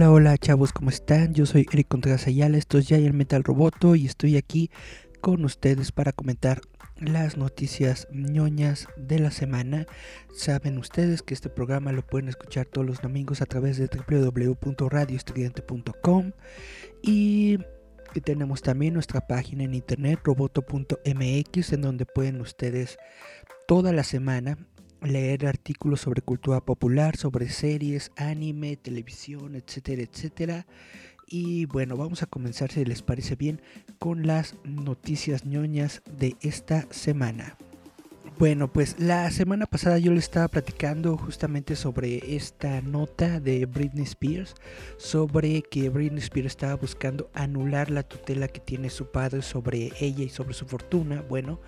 Hola, hola chavos, ¿cómo están? Yo soy Eric Contreras Ayala, esto es Giant Metal Roboto y estoy aquí con ustedes para comentar las noticias ñoñas de la semana. Saben ustedes que este programa lo pueden escuchar todos los domingos a través de www.radioestudiante.com y tenemos también nuestra página en internet roboto.mx en donde pueden ustedes toda la semana leer artículos sobre cultura popular, sobre series, anime, televisión, etcétera, etcétera. Y bueno, vamos a comenzar, si les parece bien, con las noticias ñoñas de esta semana. Bueno, pues la semana pasada yo le estaba platicando justamente sobre esta nota de Britney Spears, sobre que Britney Spears estaba buscando anular la tutela que tiene su padre sobre ella y sobre su fortuna. Bueno,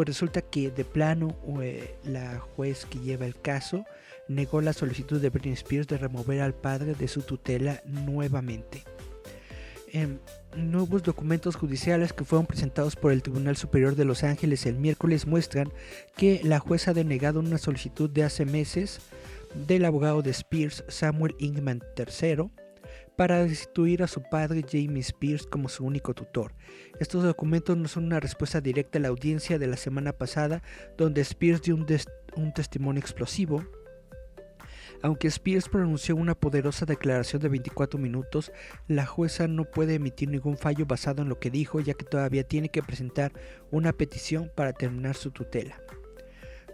pues resulta que de plano eh, la juez que lleva el caso negó la solicitud de Britney Spears de remover al padre de su tutela nuevamente. Em, nuevos documentos judiciales que fueron presentados por el Tribunal Superior de Los Ángeles el miércoles muestran que la jueza ha denegado una solicitud de hace meses del abogado de Spears, Samuel Ingman III, para destituir a su padre Jamie Spears como su único tutor. Estos documentos no son una respuesta directa a la audiencia de la semana pasada, donde Spears dio un, un testimonio explosivo aunque Spears pronunció una poderosa declaración de 24 minutos, la jueza no puede emitir ningún fallo basado en lo que dijo, ya que todavía tiene que presentar una petición para terminar su tutela.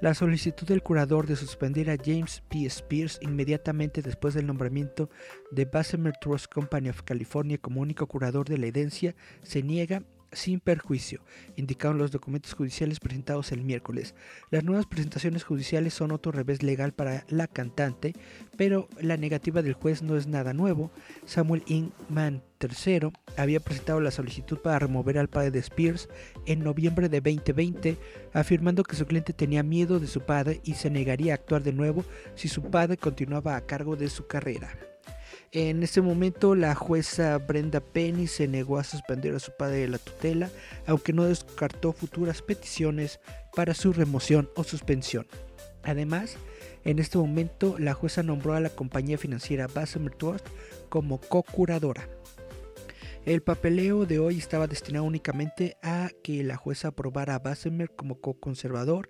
La solicitud del curador de suspender a James P. Spears inmediatamente después del nombramiento de Bessemer Trust Company of California como único curador de la herencia se niega sin perjuicio, indicaron los documentos judiciales presentados el miércoles. Las nuevas presentaciones judiciales son otro revés legal para la cantante, pero la negativa del juez no es nada nuevo. Samuel Ingman III había presentado la solicitud para remover al padre de Spears en noviembre de 2020, afirmando que su cliente tenía miedo de su padre y se negaría a actuar de nuevo si su padre continuaba a cargo de su carrera. En ese momento la jueza Brenda Penny se negó a suspender a su padre de la tutela, aunque no descartó futuras peticiones para su remoción o suspensión. Además, en este momento la jueza nombró a la compañía financiera Bessemer Trust como co-curadora. El papeleo de hoy estaba destinado únicamente a que la jueza aprobara a Bessemer como co-conservador,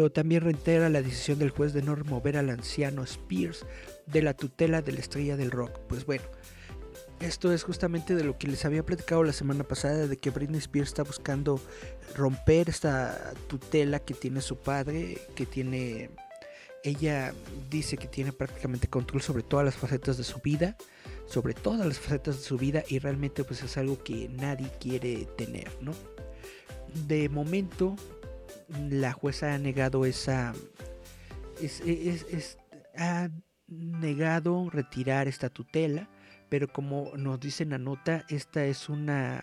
pero también reitera la decisión del juez de no remover al anciano Spears de la tutela de la estrella del rock. Pues bueno, esto es justamente de lo que les había platicado la semana pasada, de que Britney Spears está buscando romper esta tutela que tiene su padre, que tiene... Ella dice que tiene prácticamente control sobre todas las facetas de su vida, sobre todas las facetas de su vida y realmente pues es algo que nadie quiere tener, ¿no? De momento la jueza ha negado esa... ha negado retirar esta tutela, pero como nos dice en la nota, esta es una...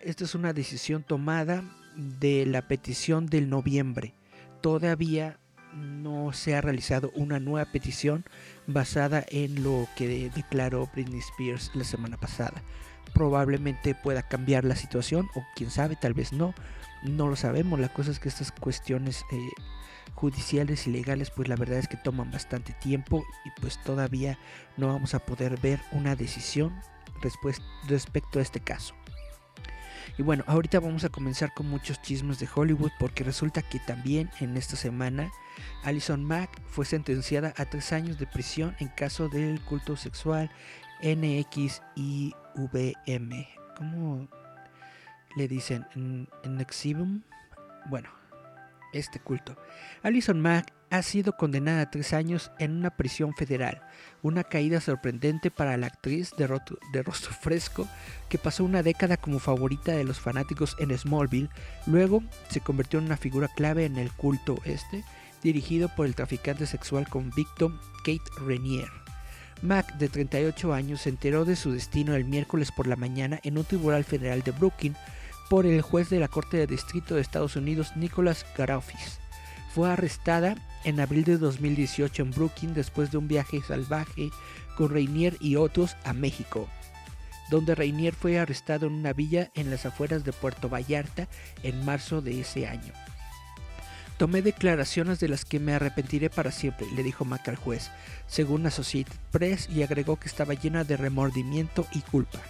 Esta es una decisión tomada de la petición del noviembre. Todavía no se ha realizado una nueva petición basada en lo que declaró Britney Spears la semana pasada. Probablemente pueda cambiar la situación o quién sabe, tal vez no no lo sabemos. La cosa es que estas cuestiones eh, judiciales y legales, pues la verdad es que toman bastante tiempo y pues todavía no vamos a poder ver una decisión respecto a este caso. Y bueno, ahorita vamos a comenzar con muchos chismes de Hollywood porque resulta que también en esta semana Alison Mack fue sentenciada a tres años de prisión en caso del culto sexual NXIVM. ¿Cómo le dicen en, Exibum. Bueno, este culto. Alison Mack ha sido condenada a tres años en una prisión federal, una caída sorprendente para la actriz de, rostro fresco que pasó una década como favorita de los fanáticos en Smallville, luego se convirtió en una figura clave en el culto este, dirigido por el traficante sexual convicto Kate Renier. Mack, de 38 años, se enteró de su destino el miércoles por la mañana en un tribunal federal de Brooklyn por el juez de la Corte de Distrito de Estados Unidos, Nicholas Garofis. Fue arrestada en abril de 2018 en Brooklyn después de un viaje salvaje con Rainier y otros a México, donde Rainier fue arrestado en una villa en las afueras de Puerto Vallarta en marzo de ese año. Tomé declaraciones de las que me arrepentiré para siempre, le dijo Mac al juez, según Associated Press, y agregó que estaba llena de remordimiento y culpa.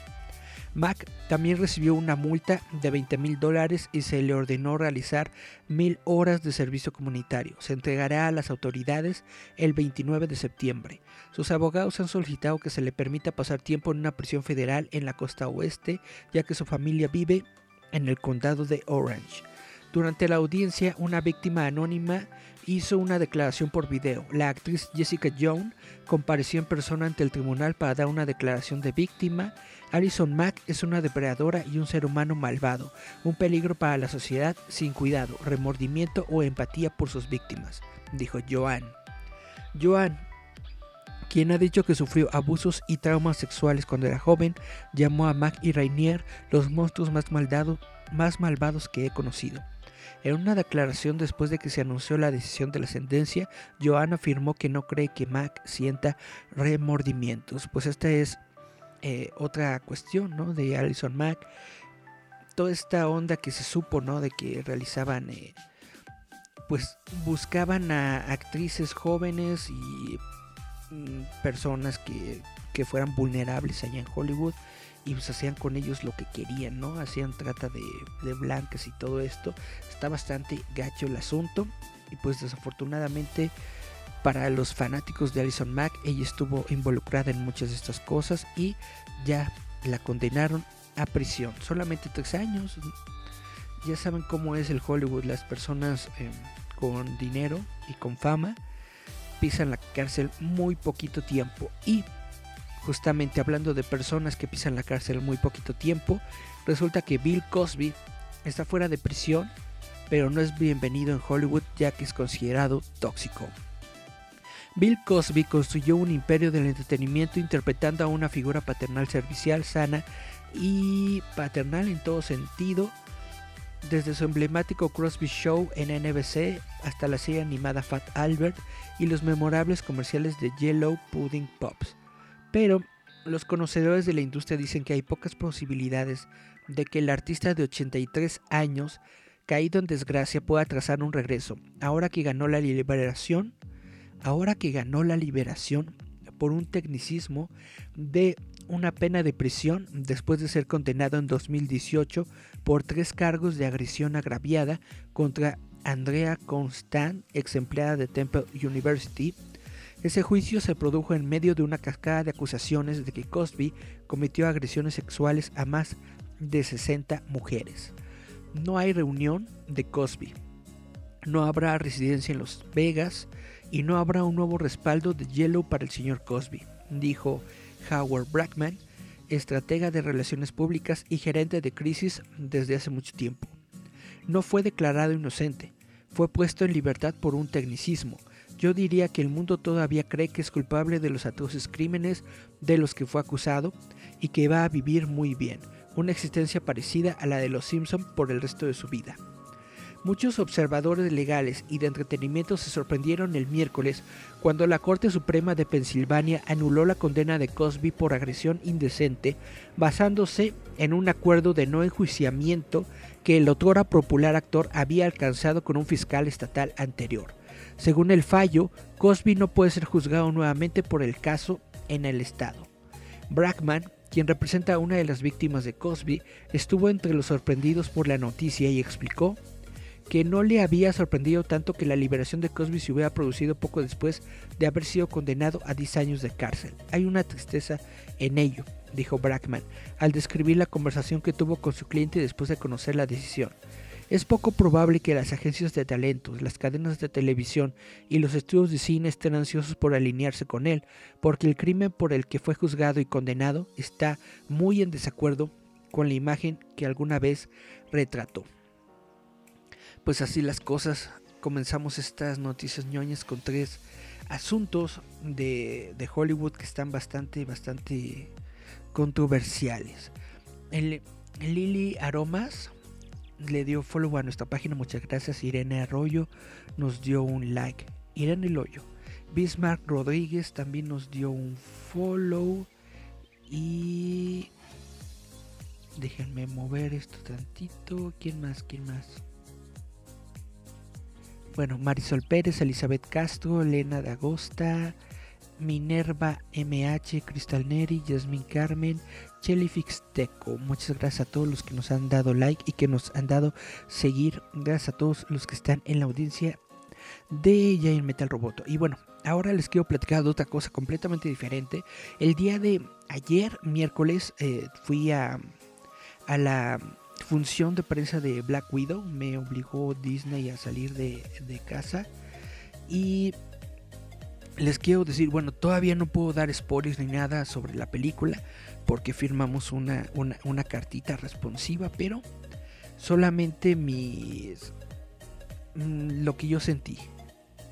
Mac también recibió una multa de 20 mil dólares y se le ordenó realizar mil horas de servicio comunitario. Se entregará a las autoridades el 29 de septiembre. Sus abogados han solicitado que se le permita pasar tiempo en una prisión federal en la costa oeste, ya que su familia vive en el condado de Orange. Durante la audiencia, una víctima anónima hizo una declaración por video. La actriz Jessica Jones compareció en persona ante el tribunal para dar una declaración de víctima. Alison Mack es una depredadora y un ser humano malvado, un peligro para la sociedad sin cuidado, remordimiento o empatía por sus víctimas, dijo Joan. Joan, quien ha dicho que sufrió abusos y traumas sexuales cuando era joven, llamó a Mac y Rainier los monstruos más, más malvados que he conocido. En una declaración después de que se anunció la decisión de la sentencia, Joan afirmó que no cree que Mac sienta remordimientos, pues esta es eh, otra cuestión, ¿no? De Alison Mack. Toda esta onda que se supo, ¿no? De que realizaban, eh, pues buscaban a actrices jóvenes y mm, personas que, que fueran vulnerables allá en Hollywood y pues hacían con ellos lo que querían, ¿no? Hacían trata de, de blancas y todo esto. Está bastante gacho el asunto y pues desafortunadamente para los fanáticos de Alison Mack ella estuvo involucrada en muchas de estas cosas y ya la condenaron a prisión. Solamente tres años. Ya saben cómo es el Hollywood. Las personas em, con dinero y con fama pisan la cárcel muy poquito tiempo. Y justamente hablando de personas que pisan la cárcel muy poquito tiempo, resulta que Bill Cosby está fuera de prisión, pero no es bienvenido en Hollywood ya que es considerado tóxico. Bill Cosby construyó un imperio del entretenimiento interpretando a una figura paternal servicial, sana y paternal en todo sentido, desde su emblemático Crosby Show en NBC hasta la serie animada Fat Albert y los memorables comerciales de Yellow Pudding Pops. Pero los conocedores de la industria dicen que hay pocas posibilidades de que el artista de 83 años, caído en desgracia, pueda trazar un regreso. Ahora que ganó la liberación, ahora que ganó la liberación por un tecnicismo de una pena de prisión después de ser condenado en 2018 por tres cargos de agresión agraviada contra Andrea Constant, ex empleada de Temple University, ese juicio se produjo en medio de una cascada de acusaciones de que Cosby cometió agresiones sexuales a más de 60 mujeres. No hay reunión de Cosby. No habrá residencia en Las Vegas y no habrá un nuevo respaldo de Yellow para el señor Cosby, dijo Howard Brackman, estratega de relaciones públicas y gerente de crisis desde hace mucho tiempo. No fue declarado inocente, fue puesto en libertad por un tecnicismo, yo diría que el mundo todavía cree que es culpable de los atroces crímenes de los que fue acusado y que va a vivir muy bien, una existencia parecida a la de los Simpson por el resto de su vida. Muchos observadores legales y de entretenimiento se sorprendieron el miércoles cuando la Corte Suprema de Pensilvania anuló la condena de Cosby por agresión indecente basándose en un acuerdo de no enjuiciamiento que el otrora popular actor había alcanzado con un fiscal estatal anterior. Según el fallo, Cosby no puede ser juzgado nuevamente por el caso en el estado. Brackman, quien representa a una de las víctimas de Cosby, estuvo entre los sorprendidos por la noticia y explicó que no le había sorprendido tanto que la liberación de Cosby se hubiera producido poco después de haber sido condenado a 10 años de cárcel. Hay una tristeza en ello, dijo Brackman, al describir la conversación que tuvo con su cliente después de conocer la decisión. Es poco probable que las agencias de talentos, las cadenas de televisión y los estudios de cine estén ansiosos por alinearse con él, porque el crimen por el que fue juzgado y condenado está muy en desacuerdo con la imagen que alguna vez retrató. Pues así las cosas, comenzamos estas noticias ñoñas con tres asuntos de, Hollywood que están bastante, bastante controversiales. El, Lily Aromas le dio follow a nuestra página, muchas gracias. Irene Arroyo nos dio un like. Irene Loyo. Bismarck Rodríguez también nos dio un follow. Y déjenme mover esto tantito. ¿Quién más? ¿Quién más? Bueno, Marisol Pérez, Elizabeth Castro, Elena de Agosta, Minerva MH, Cristal Neri, Yasmin Carmen, Chelifix Teco. Muchas gracias a todos los que nos han dado like y que nos han dado seguir. Gracias a todos los que están en la audiencia de Jair Metal Roboto. Y bueno, ahora les quiero platicar de otra cosa completamente diferente. El día de ayer, miércoles, eh, fui a, a la función de prensa de Black Widow. Me obligó Disney a salir de, casa. Y les quiero decir, bueno, todavía no puedo dar spoilers ni nada sobre la película. Porque firmamos una, una, cartita responsiva. Pero solamente mis... Mm, lo que yo sentí.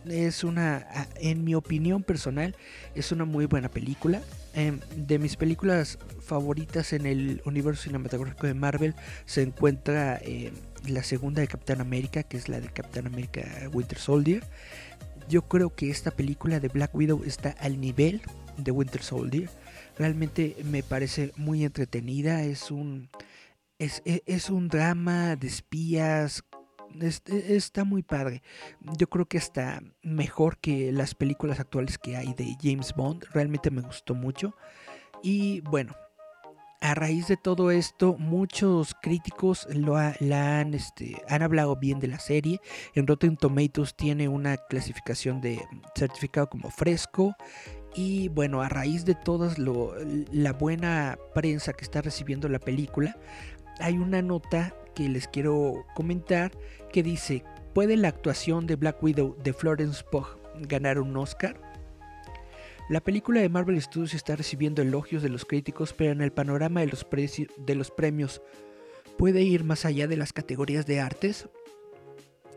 Es una, en mi opinión personal, es una muy buena película. Em, de mis películas favoritas en el universo cinematográfico de Marvel se encuentra em, la segunda de Capitán América, que es la de Capitán América Winter Soldier. Yo creo que esta película de Black Widow está al nivel de Winter Soldier. Realmente me parece muy entretenida. Es un, es, es un drama de espías e, está muy padre. Yo creo que está mejor que las películas actuales que hay de James Bond. Realmente me gustó mucho. Y bueno, a raíz de todo esto, muchos críticos lo han, este, han hablado bien de la serie. En Rotten Tomatoes tiene una clasificación de certificado como fresco. Y bueno, a raíz de toda la buena prensa que está recibiendo la película, hay una nota que les quiero comentar que dice, ¿puede la actuación de Black Widow de Florence Pugh ganar un Oscar? La película de Marvel Studios está recibiendo elogios de los críticos, pero en el panorama de los, premios, ¿puede ir más allá de las categorías de artes?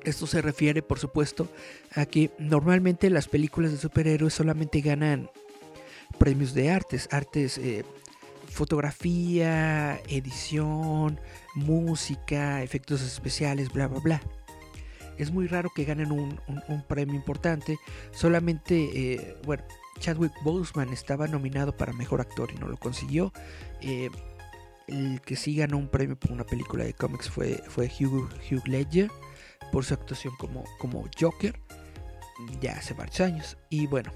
Esto se refiere, por supuesto, a que normalmente las películas de superhéroes solamente ganan premios de artes, artes eh, fotografía, edición, música, efectos especiales, bla, bla, bla. Es muy raro que ganen un, premio importante. Solamente, eh, bueno, Chadwick Boseman estaba nominado para Mejor Actor y no lo consiguió. Eh, el que sí ganó un premio por una película de cómics fue, fue Hugh, Hugh Ledger por su actuación como, como Joker ya hace varios años. Y bueno,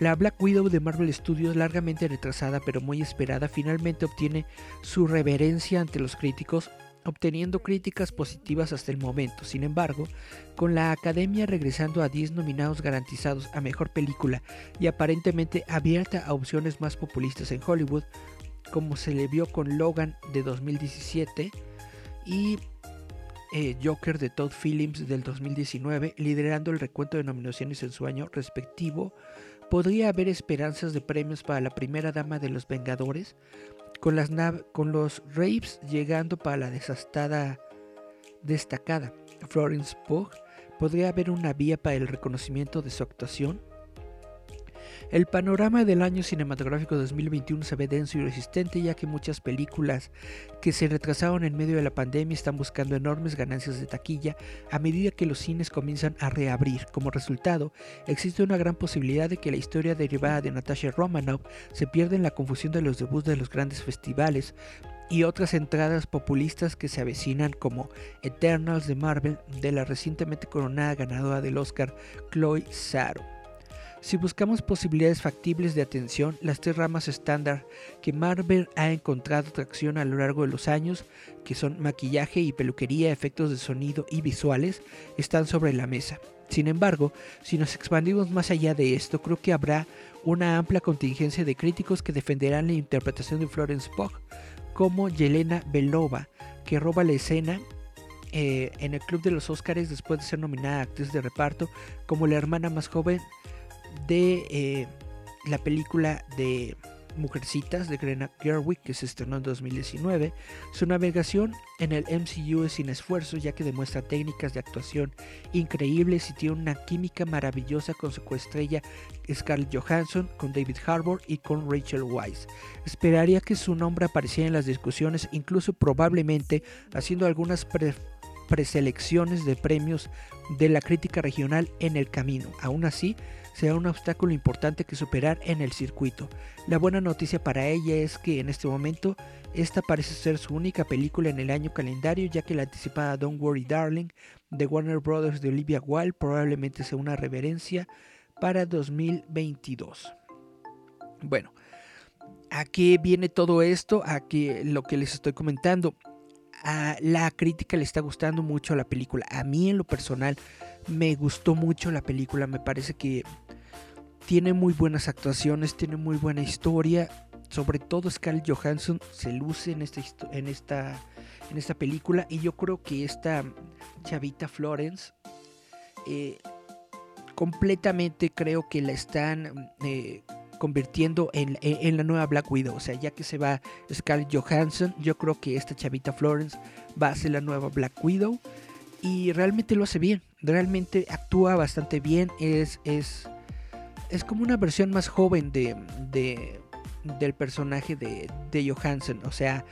la Black Widow de Marvel Studios, largamente retrasada pero muy esperada, finalmente obtiene su reverencia ante los críticos, obteniendo críticas positivas hasta el momento. Sin embargo, con la Academia regresando a 10 nominados garantizados a Mejor Película y aparentemente abierta a opciones más populistas en Hollywood, como se le vio con Logan de 2017 y eh, Joker de Todd Phillips del 2019, liderando el recuento de nominaciones en su año respectivo, podría haber esperanzas de premios para la primera dama de los Vengadores, con, los Raves llegando para la desastada destacada Florence Pugh, podría haber una vía para el reconocimiento de su actuación el panorama del año cinematográfico 2021 se ve denso y resistente ya que muchas películas que se retrasaron en medio de la pandemia están buscando enormes ganancias de taquilla a medida que los cines comienzan a reabrir. Como resultado, existe una gran posibilidad de que la historia derivada de Natasha Romanoff se pierda en la confusión de los debuts de los grandes festivales y otras entradas populistas que se avecinan como Eternals de Marvel de la recientemente coronada ganadora del Oscar Chloe Zhao. Si buscamos posibilidades factibles de atención, las tres ramas estándar que Marvel ha encontrado tracción a lo largo de los años, que son maquillaje y peluquería, efectos de sonido y visuales, están sobre la mesa. Sin embargo, si nos expandimos más allá de esto, creo que habrá una amplia contingencia de críticos que defenderán la interpretación de Florence Pugh como Yelena Belova, que roba la escena eh, en el Club de los Óscares después de ser nominada actriz de reparto como la hermana más joven de eh, la película de Mujercitas de Greta Gerwig que se estrenó en 2019. Su navegación en el MCU es sin esfuerzo ya que demuestra técnicas de actuación increíbles y tiene una química maravillosa con su coestrella Scarlett Johansson, con David Harbour y con Rachel Weisz. Esperaría que su nombre apareciera en las discusiones, incluso probablemente haciendo algunas preselecciones de premios de la crítica regional en el camino. Aún así, será un obstáculo importante que superar en el circuito. La buena noticia para ella es que en este momento esta parece ser su única película en el año calendario, ya que la anticipada Don't Worry Darling de Warner Brothers de Olivia Wilde probablemente sea una reverencia para 2022. Bueno, ¿a qué viene todo esto? A lo que les estoy comentando a la crítica le está gustando mucho la película. A mí en lo personal me gustó mucho la película. Me parece que tiene muy buenas actuaciones, tiene muy buena historia. Sobre todo Scarlett Johansson se luce en esta, en esta, en esta película. Y yo creo que esta chavita Florence eh, completamente creo que la están... Eh, convirtiendo en, la nueva Black Widow. O sea, ya que se va Scarlett Johansson, yo creo que esta chavita Florence va a ser la nueva Black Widow. Y realmente lo hace bien. Realmente actúa bastante bien. Es, es, es como una versión más joven de, de del personaje de, de Johansson. O sea,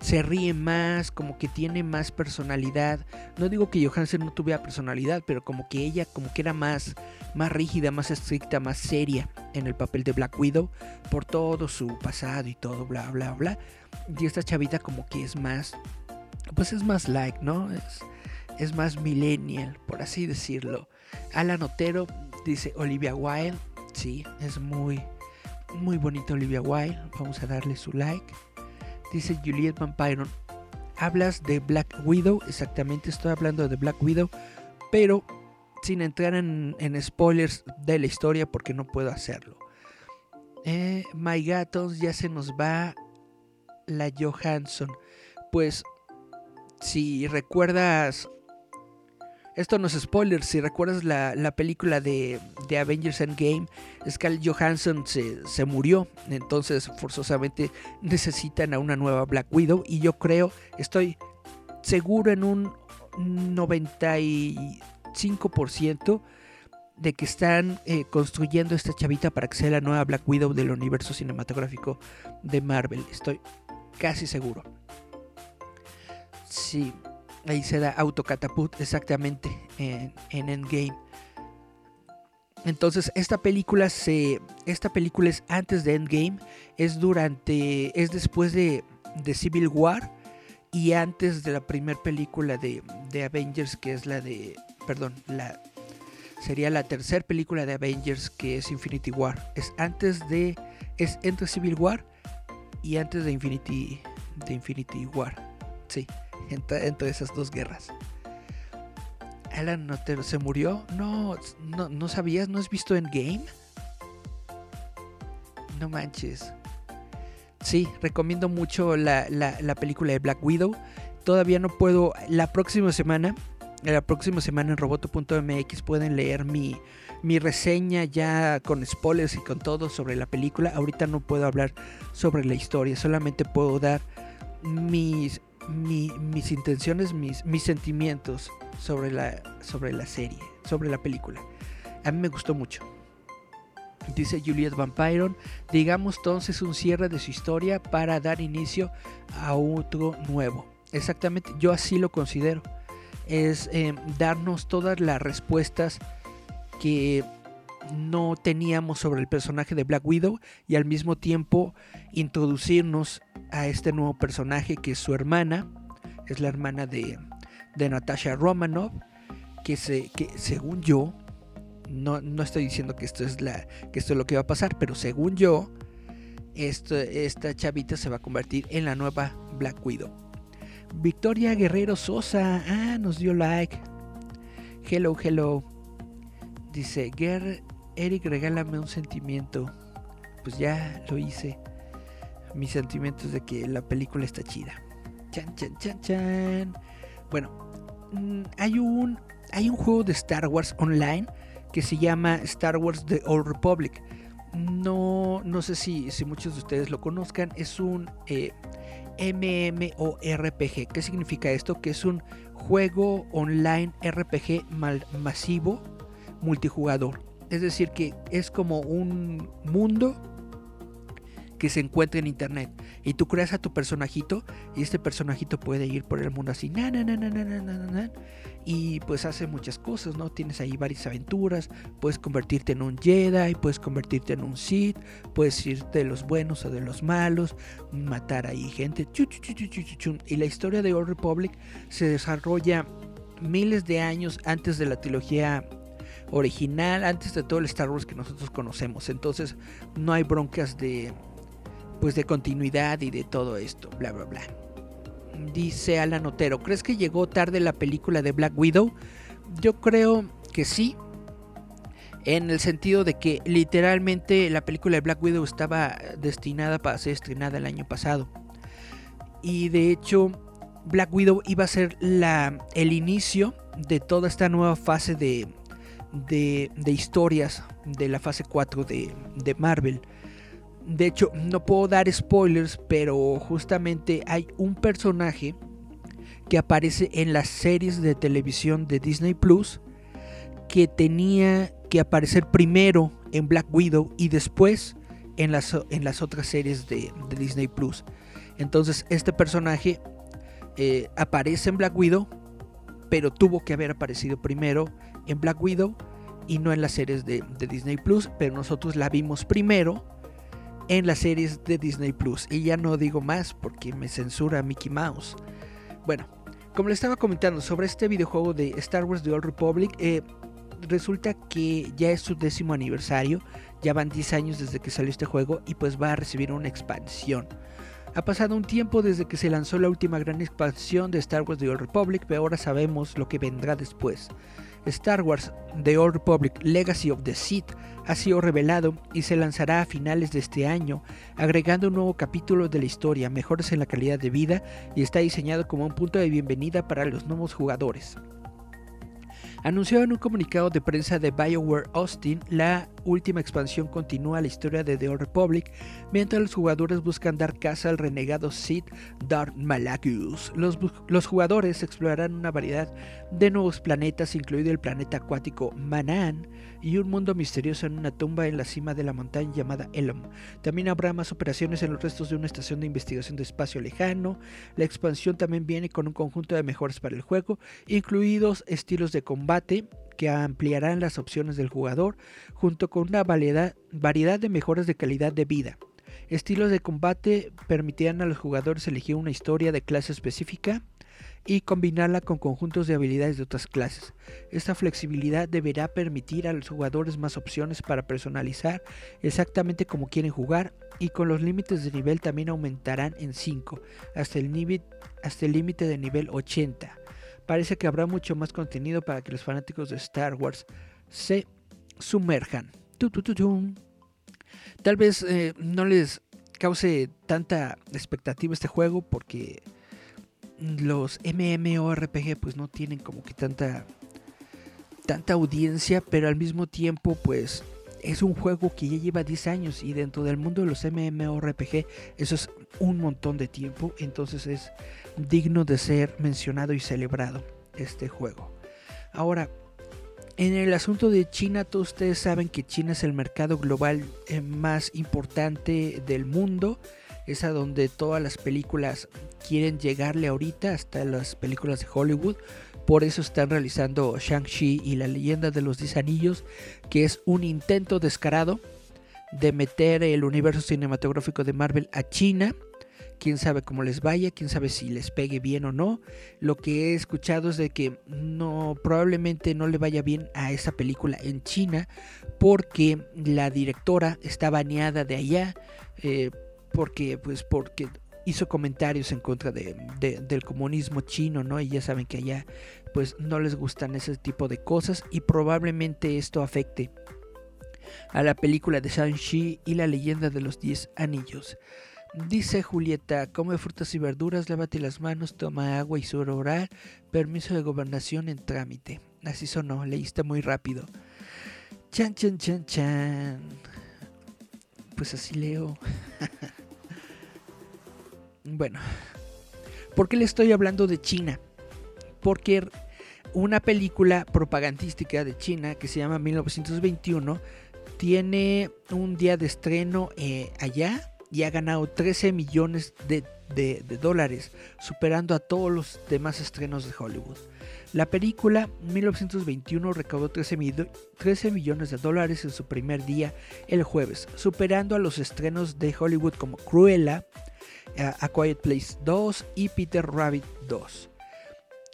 se ríe más, como que tiene más personalidad. No digo que Johansen no tuviera personalidad, pero como que ella como que era más, más rígida, más estricta, más seria en el papel de Black Widow por todo su pasado y todo, bla, bla, bla. Y esta chavita como que es más, pues es más like, ¿no? Es, es más millennial, por así decirlo. Alan Otero dice Olivia Wilde, sí, es muy, muy bonita Olivia Wilde. Vamos a darle su like. Dice Juliet Van Hablas de Black Widow, exactamente estoy hablando de Black Widow, pero sin entrar en, spoilers de la historia porque no puedo hacerlo. Eh, My Gatos, ya se nos va la Johansson. Pues si recuerdas esto no es spoiler, si recuerdas la, película de, de, Avengers Endgame, Scarlett Johansson se, se, murió, entonces forzosamente necesitan a una nueva Black Widow y yo creo, estoy seguro en un 95% de que están eh, construyendo esta chavita para que sea la nueva Black Widow del universo cinematográfico de Marvel, estoy casi seguro. Sí, Ahí se da autocatapult exactamente en, Endgame. Entonces, esta película se. Esta película es antes de Endgame. Es durante. Es después de, de Civil War. Y antes de la primera película de, de, Avengers. Que es la de. Perdón. La. Sería la tercera película de Avengers. Que es Infinity War. Es antes de. Es entre Civil War. Y antes de Infinity. De Infinity War. Sí entre, esas dos guerras. Alan Notero se murió. No, no, sabías, ¿no has visto Endgame? No manches. Sí, recomiendo mucho la, película de Black Widow. Todavía no puedo. La próxima semana, la próxima semana en roboto.mx pueden leer mi, mi reseña ya con spoilers y con todo sobre la película. Ahorita no puedo hablar sobre la historia, solamente puedo dar mis mis intenciones, mis, mis sentimientos sobre la, sobre la serie, sobre la película. A mí me gustó mucho. Dice Juliet Van digamos entonces un cierre de su historia para dar inicio a otro nuevo. Exactamente, yo así lo considero. Es eh, darnos todas las respuestas que no teníamos sobre el personaje de Black Widow y al mismo tiempo introducirnos a este nuevo personaje que es su hermana, es la hermana de, Natasha Romanoff, que, se, que según yo, no, no, estoy diciendo que esto, es la, que esto es lo que va a pasar, pero según yo, esta chavita se va a convertir en la nueva Black Widow. Victoria Guerrero Sosa, ah, nos dio like. Hello, hello. Dice, Eric, regálame un sentimiento. Pues ya lo hice. Mis sentimientos de que la película está chida. Chan, chan, chan, chan. Bueno, mm, hay un, hay un juego de Star Wars online que se llama Star Wars The Old Republic. No, no sé si, si muchos de ustedes lo conozcan. Es un eh, MMORPG. ¿Qué significa esto? Que es un juego online RPG masivo multijugador. Es decir, que es como un mundo que se encuentra en internet. Y tú creas a tu personajito y este personajito puede ir por el mundo así, y pues hace muchas cosas, ¿no? Tienes ahí varias aventuras, puedes convertirte en un Jedi, puedes convertirte en un Sith, puedes ir de los buenos o de los malos, matar ahí gente. Y la historia de Old Republic se desarrolla miles de años antes de la trilogía original, antes de todo el Star Wars que nosotros conocemos. Entonces no hay broncas de pues de continuidad y de todo esto, bla bla bla. Dice Alan Otero, ¿crees que llegó tarde la película de Black Widow? Yo creo que sí. En el sentido de que literalmente la película de Black Widow estaba destinada para ser estrenada el año pasado. Y de hecho, Black Widow iba a ser la, el inicio de toda esta nueva fase de, de, historias de la fase 4 de, de Marvel. De hecho, no puedo dar spoilers, pero justamente hay un personaje que aparece en las series de televisión de Disney Plus que tenía que aparecer primero en Black Widow y después en las, en las otras series de, Disney Plus. Entonces, este personaje eh, aparece en Black Widow, pero tuvo que haber aparecido primero en Black Widow y no en las series de, Disney Plus, pero nosotros la vimos primero en las series de Disney Plus. Y ya no digo más porque me censura Mickey Mouse. Bueno, como le estaba comentando sobre este videojuego de Star Wars The Old Republic, eh, resulta que ya es su décimo aniversario. Ya van 10 años desde que salió este juego y pues va a recibir una expansión. Ha pasado un tiempo desde que se lanzó la última gran expansión de Star Wars The Old Republic, pero ahora sabemos lo que vendrá después. Star Wars The Old Republic Legacy of the Sith ha sido revelado y se lanzará a finales de este año, agregando un nuevo capítulo de la historia, mejoras en la calidad de vida y está diseñado como un punto de bienvenida para los nuevos jugadores anunció en un comunicado de prensa de BioWare Austin, la última expansión continúa la historia de The Old Republic, mientras los jugadores buscan dar caza al renegado Sith Darth Malachius. Los, los, jugadores explorarán una variedad de nuevos planetas, incluido el planeta acuático Manan y un mundo misterioso en una tumba en la cima de la montaña llamada Elom. También habrá más operaciones en los restos de una estación de investigación de espacio lejano. La expansión también viene con un conjunto de mejoras para el juego, incluidos estilos de combate que ampliarán las opciones del jugador junto con una variedad, variedad de mejoras de calidad de vida. Estilos de combate permitirán a los jugadores elegir una historia de clase específica y combinarla con conjuntos de habilidades de otras clases. Esta flexibilidad deberá permitir a los jugadores más opciones para personalizar exactamente como quieren jugar y con los límites de nivel también aumentarán en 5 hasta el límite de nivel 80 parece que habrá mucho más contenido para que los fanáticos de Star Wars se sumerjan. Tal vez eh, no les cause tanta expectativa este juego porque los MMORPG pues no tienen como que tanta tanta audiencia, pero al mismo tiempo pues es un juego que ya lleva 10 años y dentro del mundo de los MMORPG eso es un montón de tiempo, entonces es digno de ser mencionado y celebrado este juego. Ahora, en el asunto de China, todos ustedes saben que China es el mercado global eh, más importante del mundo. Es a donde todas las películas quieren llegarle ahorita, hasta las películas de Hollywood. Por eso están realizando Shang-Chi y la leyenda de los 10 anillos, que es un intento descarado de meter el universo cinematográfico de Marvel a China quién sabe cómo les vaya, quién sabe si les pegue bien o no. Lo que he escuchado es de que no probablemente no le vaya bien a esa película en China porque la directora está baneada de allá, eh, porque pues porque hizo comentarios en contra de, del comunismo chino, ¿no? Y ya saben que allá pues no les gustan ese tipo de cosas y probablemente esto afecte a la película de Shang-Chi y la leyenda de los 10 anillos. Dice Julieta, come frutas y verduras, lávate las manos, toma agua y suero oral, permiso de gobernación en trámite. Así sonó, leíste muy rápido. Chan, chan, chan, chan. Pues así leo. bueno, ¿por qué le estoy hablando de China? Porque una película propagandística de China que se llama 1921 tiene un día de estreno eh, allá y ha ganado 13 millones de, dólares, superando a todos los demás estrenos de Hollywood. La película 1921 recaudó 13, millones de dólares en su primer día el jueves, superando a los estrenos de Hollywood como Cruella, eh, A Quiet Place 2 y Peter Rabbit 2.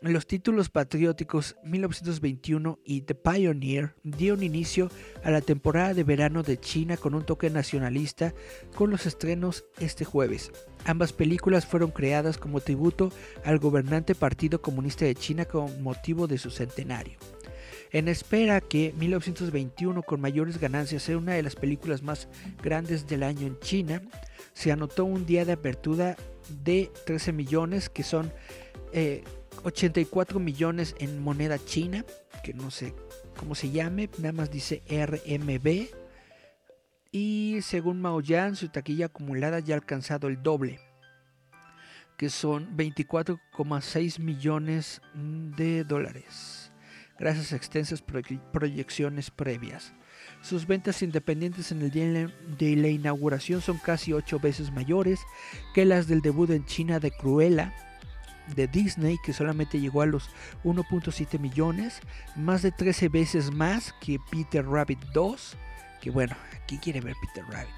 Los títulos patrióticos 1921 y The Pioneer dieron inicio a la temporada de verano de China con un toque nacionalista con los estrenos este jueves. Ambas películas fueron creadas como tributo al gobernante Partido Comunista de China con motivo de su centenario. En espera que 1921 con mayores ganancias sea una de las películas más grandes del año en China, se anotó un día de apertura de 13 millones que son eh, 84 millones en moneda china, que no sé cómo se llame, nada más dice RMB. Y según Mao Yan, su taquilla acumulada ya ha alcanzado el doble, que son 24,6 millones de dólares, gracias a extensas proyecciones previas. Sus ventas independientes en el día de la inauguración son casi 8 veces mayores que las del debut en China de Cruella, de Disney, que solamente llegó a los 1.7 millones, más de 13 veces más que Peter Rabbit 2, que bueno, aquí quiere ver Peter Rabbit,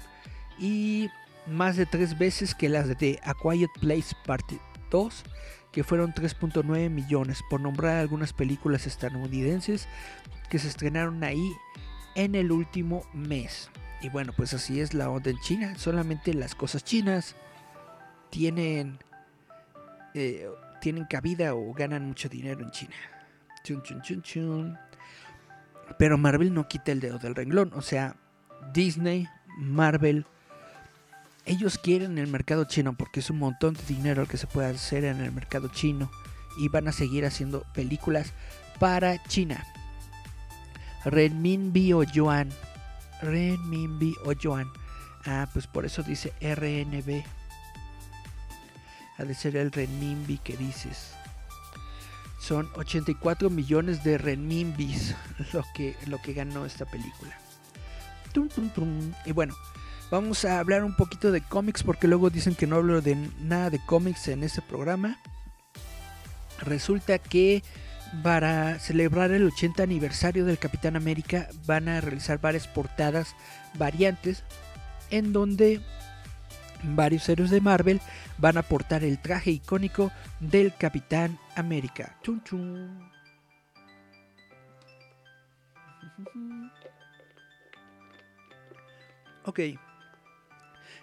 y más de 3 veces que las de A Quiet Place Part 2, que fueron 3.9 millones, por nombrar algunas películas estadounidenses que se estrenaron ahí en el último mes. Y bueno, pues así es la onda en China, solamente las cosas chinas tienen eh, tienen cabida o ganan mucho dinero en China. Pero Marvel no quita el dedo del renglón. O sea, Disney, Marvel, ellos quieren el mercado chino porque es un montón de dinero que se puede hacer en el mercado chino. Y van a seguir haciendo películas para China. Renminbi o Yuan. Renminbi o Yuan. Ah, pues por eso dice RNB ha de ser el renminbi que dices. Son 84 millones de renminbis lo que, lo que ganó esta película. Y bueno, vamos a hablar un poquito de cómics porque luego dicen que no hablo de nada de cómics en este programa. Resulta que para celebrar el 80 aniversario del Capitán América van a realizar varias portadas variantes en donde varios héroes de Marvel van a portar el traje icónico del Capitán América. Ok.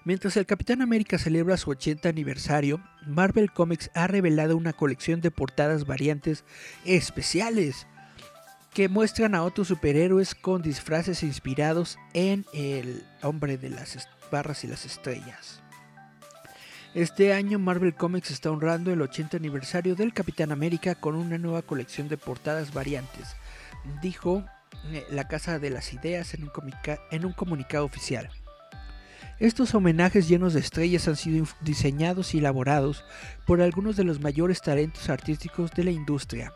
Mientras el Capitán América celebra su 80 aniversario, Marvel Comics ha revelado una colección de portadas variantes especiales que muestran a otros superhéroes con disfraces inspirados en el hombre de las barras y las estrellas. Este año Marvel Comics está honrando el 80 aniversario del Capitán América con una nueva colección de portadas variantes, dijo eh, la Casa de las Ideas en un, en un comunicado oficial. Estos homenajes llenos de estrellas han sido diseñados y elaborados por algunos de los mayores talentos artísticos de la industria,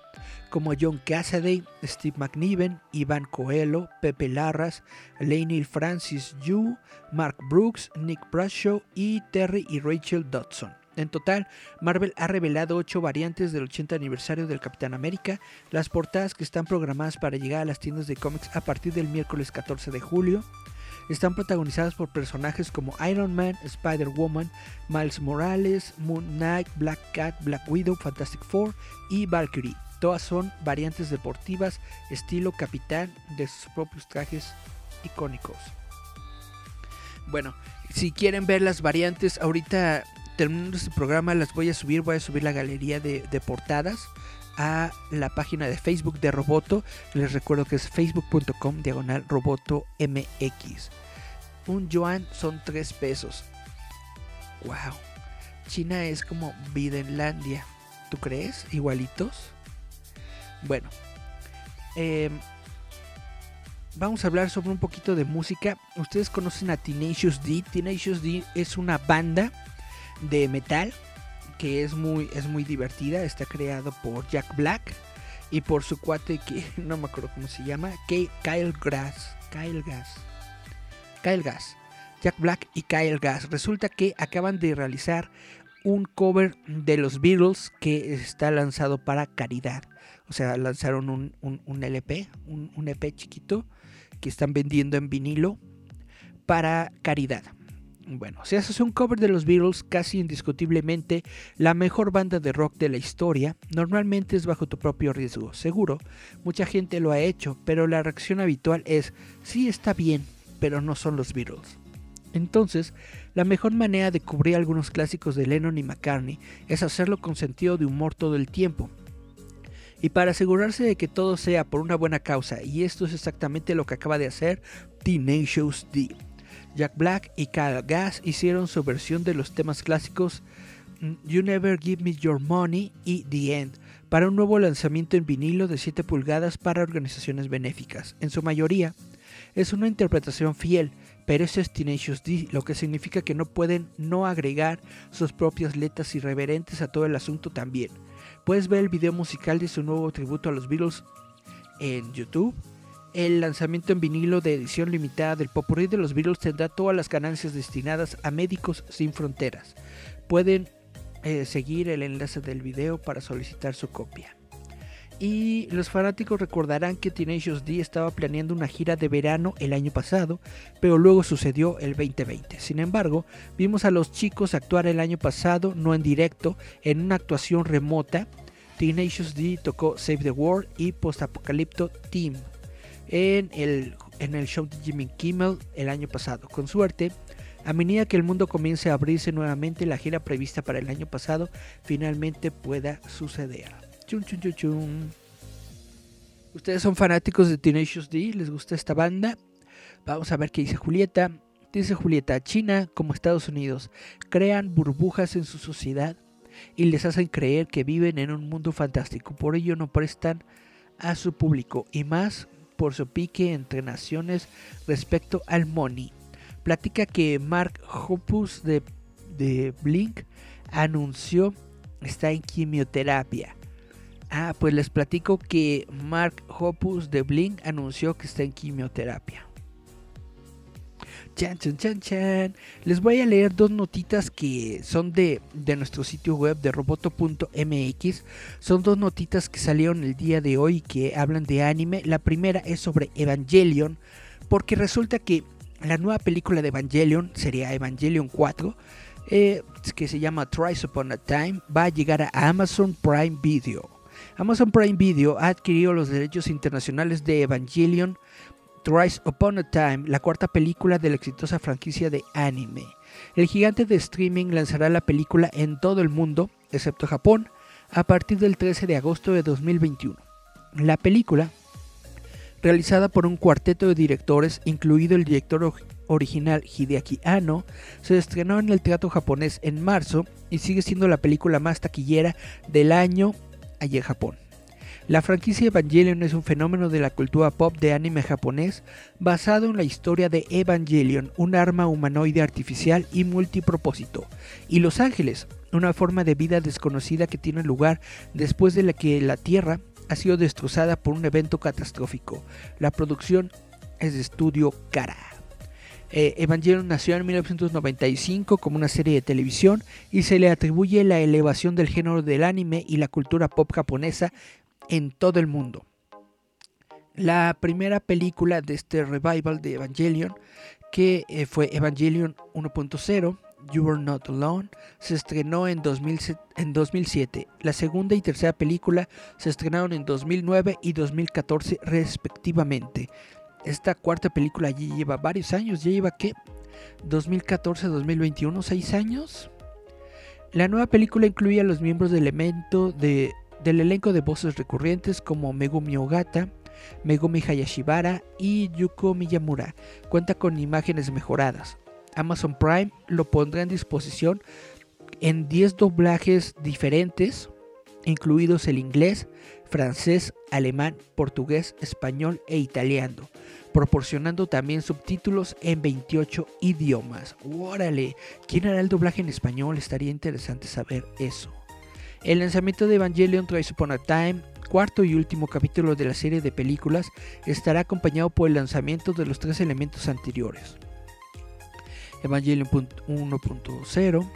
como John Cassaday, Steve McNiven, Ivan Coelho, Pepe Larras, Lainey Francis Yu, Mark Brooks, Nick Bradshaw y Terry y Rachel Dodson. En total, Marvel ha revelado 8 variantes del 80 aniversario del Capitán América, las portadas que están programadas para llegar a las tiendas de cómics a partir del miércoles 14 de julio. Están protagonizadas por personajes como Iron Man, Spider-Woman, Miles Morales, Moon Knight, Black Cat, Black Widow, Fantastic Four y Valkyrie. Todas son variantes deportivas estilo capitán de sus propios trajes icónicos. Bueno, si quieren ver las variantes, ahorita terminando este programa las voy a subir, voy a subir la galería de, portadas a la página de Facebook de Roboto. Les recuerdo que es facebook.com diagonal Roboto MX. Un yuan son 3 pesos. Wow. China es como Videnlandia. ¿Tú crees? Igualitos. Bueno. Em, vamos a hablar sobre un poquito de música. Ustedes conocen a Tenacious D. Tenacious D es una banda de metal que es muy, es muy divertida. Está creado por Jack Black y por su cuate que no me acuerdo cómo se llama, Kyle Grass. Kyle Gas. Kyle Gas. Jack Black y Kyle Gas. Resulta que acaban de realizar un cover de los Beatles que está lanzado para caridad. O sea, lanzaron un, LP, un, un EP chiquito que están vendiendo en vinilo para caridad. Bueno, si haces un cover de los Beatles, casi indiscutiblemente la mejor banda de rock de la historia, normalmente es bajo tu propio riesgo. Seguro, mucha gente lo ha hecho, pero la reacción habitual es, sí está bien, pero no son los Beatles. Entonces, la mejor manera de cubrir algunos clásicos de Lennon y McCartney es hacerlo con sentido de humor todo el tiempo. Y para asegurarse de que todo sea por una buena causa, y esto es exactamente lo que acaba de hacer Tenacious D. Jack Black y Kyle Gass hicieron su versión de los temas clásicos mm, You Never Give Me Your Money y The End para un nuevo lanzamiento en vinilo de 7 pulgadas para organizaciones benéficas. En su mayoría, es una interpretación fiel, pero eso es Tenacious D, lo que significa que no pueden no agregar sus propias letras irreverentes a todo el asunto también. Puedes ver el video musical de su nuevo tributo a los Beatles en YouTube. El lanzamiento en vinilo de edición limitada del Popurrí de los Beatles tendrá todas las ganancias destinadas a Médicos Sin Fronteras. Pueden eh, seguir el enlace del video para solicitar su copia. Y los fanáticos recordarán que Tenacious D estaba planeando una gira de verano el año pasado, pero luego sucedió el 2020. Sin embargo, vimos a los chicos actuar el año pasado, no en directo, en una actuación remota. Tenacious D tocó Save the World y Post Apocalipto Team en el, en el show de Jimmy Kimmel el año pasado. Con suerte, a medida que el mundo comience a abrirse nuevamente, la gira prevista para el año pasado finalmente pueda suceder. Ustedes son fanáticos de Tenacious D, les gusta esta banda. Vamos a ver qué dice Julieta. Dice Julieta, China como Estados Unidos crean burbujas en su sociedad y les hacen creer que viven en un mundo fantástico. Por ello no prestan a su público y más por su pique entre naciones respecto al money. Platica que Mark Hoppus de, de Blink anunció está en quimioterapia. Ah, pues les platico que Mark Hoppus de Blink anunció que está en quimioterapia. Chan, chan, chan, chan. Les voy a leer dos notitas que son de, de nuestro sitio web de roboto.mx. Son dos notitas que salieron el día de hoy que hablan de anime. La primera es sobre Evangelion, porque resulta que la nueva película de Evangelion sería Evangelion 4. Eh, que se llama Tries Upon a Time, va a llegar a Amazon Prime Video. Amazon Prime Video ha adquirido los derechos internacionales de Evangelion Thrice Upon a Time, la cuarta película de la exitosa franquicia de anime. El gigante de streaming lanzará la película en todo el mundo, excepto Japón, a partir del 13 de agosto de 2021. La película, realizada por un cuarteto de directores, incluido el director original Hideaki Anno, se estrenó en el teatro japonés en marzo y sigue siendo la película más taquillera del año allí en Japón. La franquicia Evangelion es un fenómeno de la cultura pop de anime japonés basado en la historia de Evangelion, un arma humanoide artificial y multipropósito, y Los Ángeles, una forma de vida desconocida que tiene lugar después de la que la Tierra ha sido destrozada por un evento catastrófico. La producción es de estudio Kara. Eh, Evangelion nació en 1995 como una serie de televisión y se le atribuye la elevación del género del anime y la cultura pop japonesa en todo el mundo. La primera película de este revival de Evangelion, que eh, fue Evangelion 1.0, You Are Not Alone, se estrenó en, 2007. La segunda y tercera película se estrenaron en 2009 y 2014 respectivamente esta cuarta película ya lleva varios años, ya lleva qué? 2014-2021, 6 años. La nueva película incluye a los miembros del, elemento de, del elenco de voces recurrentes como Megumi Ogata, Megumi Hayashibara y Yuko Miyamura. Cuenta con imágenes mejoradas. Amazon Prime lo pondrá en disposición en 10 doblajes diferentes, incluidos el inglés, francés, alemán, portugués, español e italiano, proporcionando también subtítulos en 28 idiomas. ¡Órale! ¿Quién hará el doblaje en español? Estaría interesante saber eso. El lanzamiento de Evangelion Twice Upon a Time, cuarto y último capítulo de la serie de películas, estará acompañado por el lanzamiento de los tres elementos anteriores. Evangelion 1.0,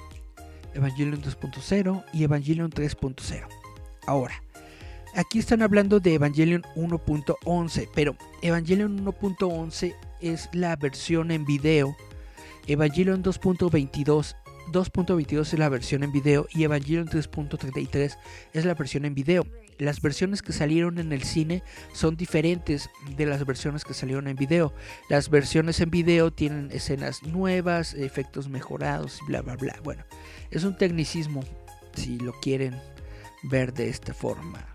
Evangelion 2.0 y Evangelion 3.0. Ahora, aquí están hablando de Evangelion 1.11, pero Evangelion 1.11 es la versión en video. Evangelion 2.22 2.22 es la versión en video y Evangelion 3.33 es la versión en video. Las versiones que salieron en el cine son diferentes de las versiones que salieron en video. Las versiones en video tienen escenas nuevas, efectos mejorados bla bla bla. Bueno, es un tecnicismo si lo quieren ver de esta forma.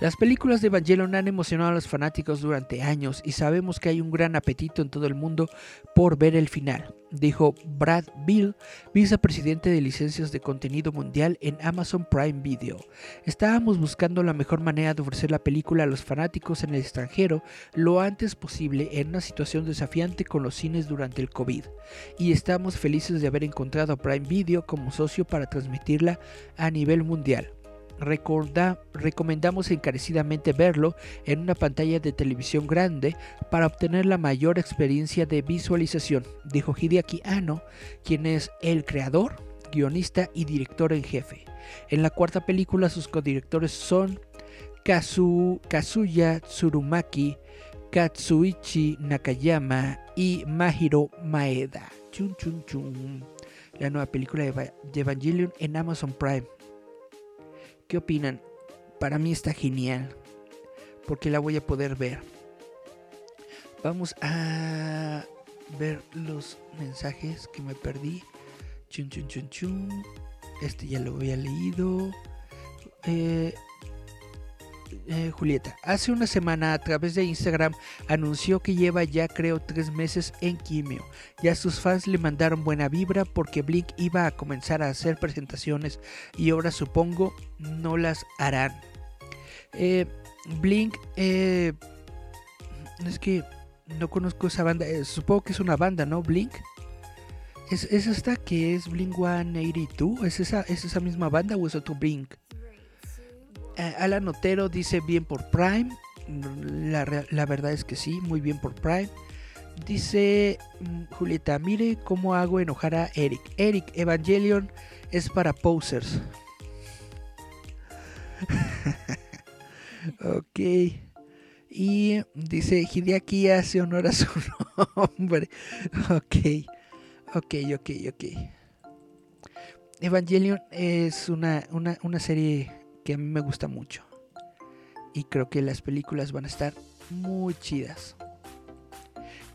Las películas de Evangelion han emocionado a los fanáticos durante años y sabemos que hay un gran apetito en todo el mundo por ver el final, dijo Brad Bill, vicepresidente de licencias de contenido mundial en Amazon Prime Video. Estábamos buscando la mejor manera de ofrecer la película a los fanáticos en el extranjero lo antes posible en una situación desafiante con los cines durante el COVID, y estamos felices de haber encontrado a Prime Video como socio para transmitirla a nivel mundial recomendamos encarecidamente verlo en una pantalla de televisión grande para obtener la mayor experiencia de visualización, dijo Hideaki Anno, quien es el creador, guionista y director en jefe. En la cuarta película sus codirectores son Kazuya Tsurumaki, Katsuichi Nakayama y Mahiro Maeda. Chun, chun, chun. La nueva película de Evangelion en Amazon Prime. ¿Qué opinan? Para mí está genial. Porque la voy a poder ver. Vamos a ver los mensajes que me perdí. Chun, chun, chun, chun. Este ya lo había leído. Eh, eh, Julieta, hace una semana a través de Instagram anunció que lleva ya creo tres meses en quimio. Ya sus fans le mandaron buena vibra porque Blink iba a comenzar a hacer presentaciones y ahora supongo no las harán. Eh, Blink, eh, es que no conozco esa banda, supongo que es una banda, ¿no? Blink. ¿Es, ¿Es, esta que es Blink 182? ¿Es esa, ¿Es esa misma banda o es otro Blink? Eh, Alan Otero dice bien por Prime. La, verdad es que sí, muy bien por Prime. Dice mm, Julieta, mire cómo hago enojar a Eric. Eric, Evangelion es para posers. ok. Y dice, Hideaki hace honor a su nombre. ok. Ok, ok, ok. Evangelion es una, una, una serie que a mí me gusta mucho. Y creo que las películas van a estar muy chidas.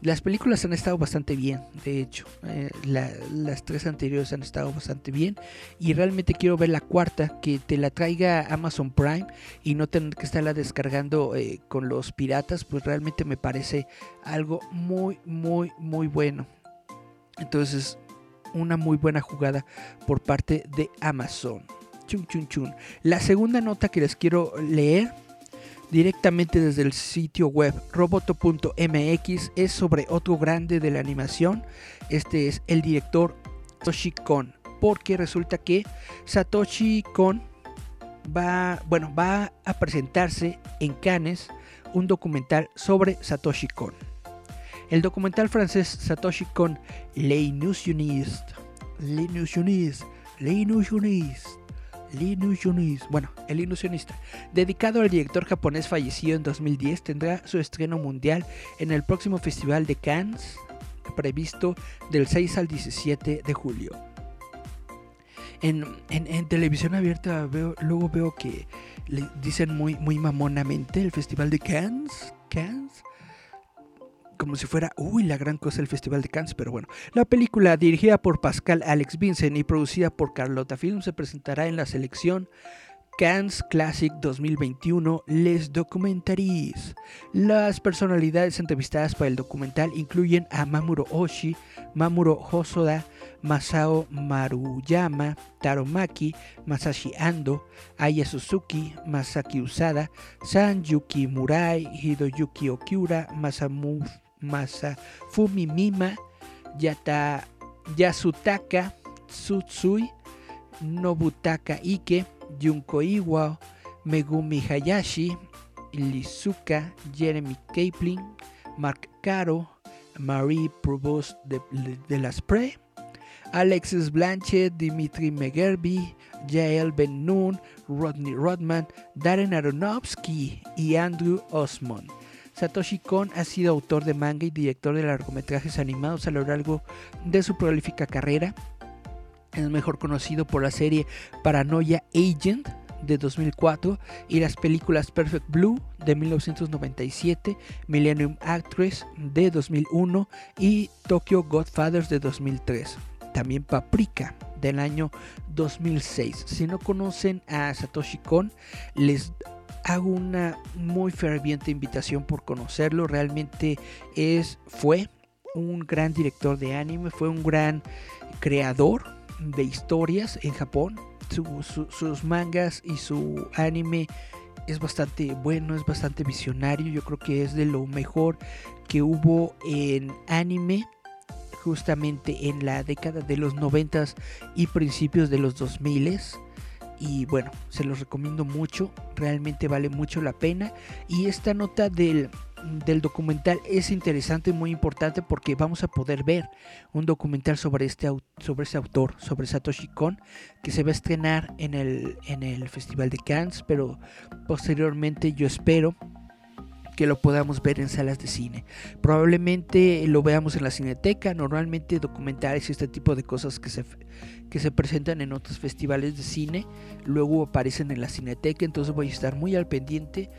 Las películas han estado bastante bien, de hecho. Eh, las tres anteriores han estado bastante bien. Y realmente quiero ver la cuarta, que te la traiga Amazon Prime y no tener que estarla descargando eh, con los piratas. Pues realmente me parece algo muy, muy, muy bueno. Entonces, una muy buena jugada por parte de Amazon. Chun, chun. La segunda nota que les quiero leer directamente desde el sitio web roboto.mx es sobre otro grande de la animación. Este es el director Satoshi Kon. Porque resulta que Satoshi Kon va, bueno, va a presentarse en Cannes un documental sobre Satoshi Kon. El documental francés Satoshi Kon, L'illusionniste, L'illusionniste, L'illusionniste bueno, El ilusionista, dedicado al director japonés fallecido en 2010, tendrá su estreno mundial en el próximo Festival de Cannes, previsto del 6 al 17 de julio. En, televisión abierta veo, luego veo que le dicen muy, muy mamonamente el Festival de Cannes, Cannes, como si fuera, uy, la gran cosa del Festival de Cannes, pero bueno. La película, dirigida por Pascal Alex Vincent y producida por Carlota Film, se presentará en la selección Cannes Classic 2021 Les Documentaries. Las personalidades entrevistadas para el documental incluyen a Mamuro Oshii, Mamuro Hosoda, Masao Maruyama, Taro Maki, Masashi Ando, Aya Suzuki, Masaki Usada, San Yuki Murai, Hidoyuki Okiura, Masamu, Masafumi Mima, Yata, Yasutaka Tsutsui, Nobutaka Ike, Junko Iwao, Megumi Hayashi, Lizuka, Jeremy Kapling, Mark Caro, Marie Provost de, de las Alexis Blanchett, Dimitri Megerby, Jael Ben Noon, Rodney Rodman, Darren Aronofsky y Andrew Osmond. Satoshi Kon ha sido autor de manga y director de largometrajes animados a lo largo de su prolífica carrera. Es mejor conocido por la serie Paranoia Agent de 2004 y las películas Perfect Blue de 1997, Millennium Actress de 2001 y Tokyo Godfathers de 2003. También Paprika del año 2006. Si no conocen a Satoshi Kon, les hago una muy ferviente invitación por conocerlo. Realmente es, fue un gran director de anime, fue un gran creador de historias en Japón. sus mangas y su anime es bastante bueno, es bastante visionario. Yo creo que es de lo mejor que hubo en anime justamente en la década de los 90 y principios de los 2000 y bueno, se los recomiendo mucho, realmente vale mucho la pena y esta nota del, del documental es interesante, muy importante porque vamos a poder ver un documental sobre este sobre ese autor, sobre Satoshi Kon, que se va a estrenar en el, en el Festival de Cannes, pero posteriormente yo espero que lo podamos ver en salas de cine. Probablemente lo veamos en la cineteca, normalmente documentales y este tipo de cosas que se, que se presentan en otros festivales de cine, luego aparecen en la cineteca, entonces voy a estar muy al pendiente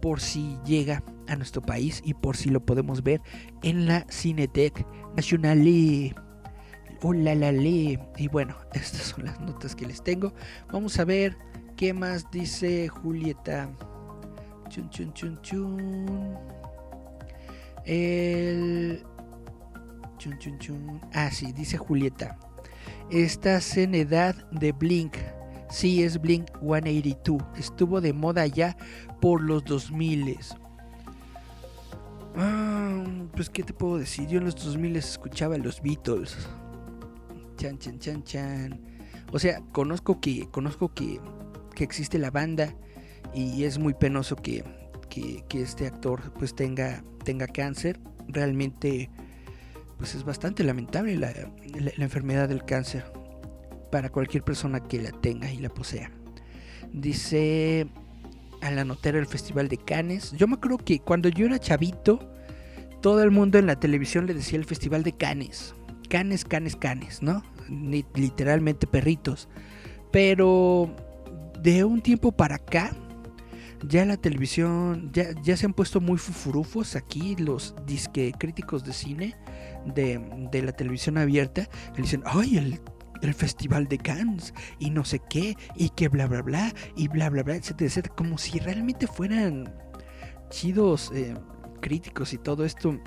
por si llega a nuestro país y por si lo podemos ver en la Cineteca Nacional. Hola, la, le. Y bueno, estas son las notas que les tengo. Vamos a ver qué más dice Julieta. Chun, chun, chun, chun. El. Chun, chun, chun. Ah, sí, dice Julieta. Estás en edad de Blink. Sí, es Blink 182. Estuvo de moda ya por los 2000. Ah, pues, ¿qué te puedo decir? Yo en los 2000 escuchaba los Beatles. Chan, chan, chan, chan. O sea, conozco que, conozco que, que existe la banda y es muy penoso que, este actor pues tenga, tenga cáncer. Realmente pues es bastante lamentable la, enfermedad del cáncer para cualquier persona que la tenga y la posea. Dice a la notera del Festival de Cannes. Yo me acuerdo que cuando yo era chavito, todo el mundo en la televisión le decía el Festival de Cannes. Canes, canes, canes, ¿no? literalmente perritos. Pero de un tiempo para acá, ya la televisión, ya, ya se han puesto muy fufurufos aquí los disque críticos de cine de, la televisión abierta. Le dicen, ay, el, el Festival de Cannes y no sé qué, y que bla, bla, bla, y bla, bla, bla, etcétera, etcétera. Como si realmente fueran chidos eh, críticos y todo esto.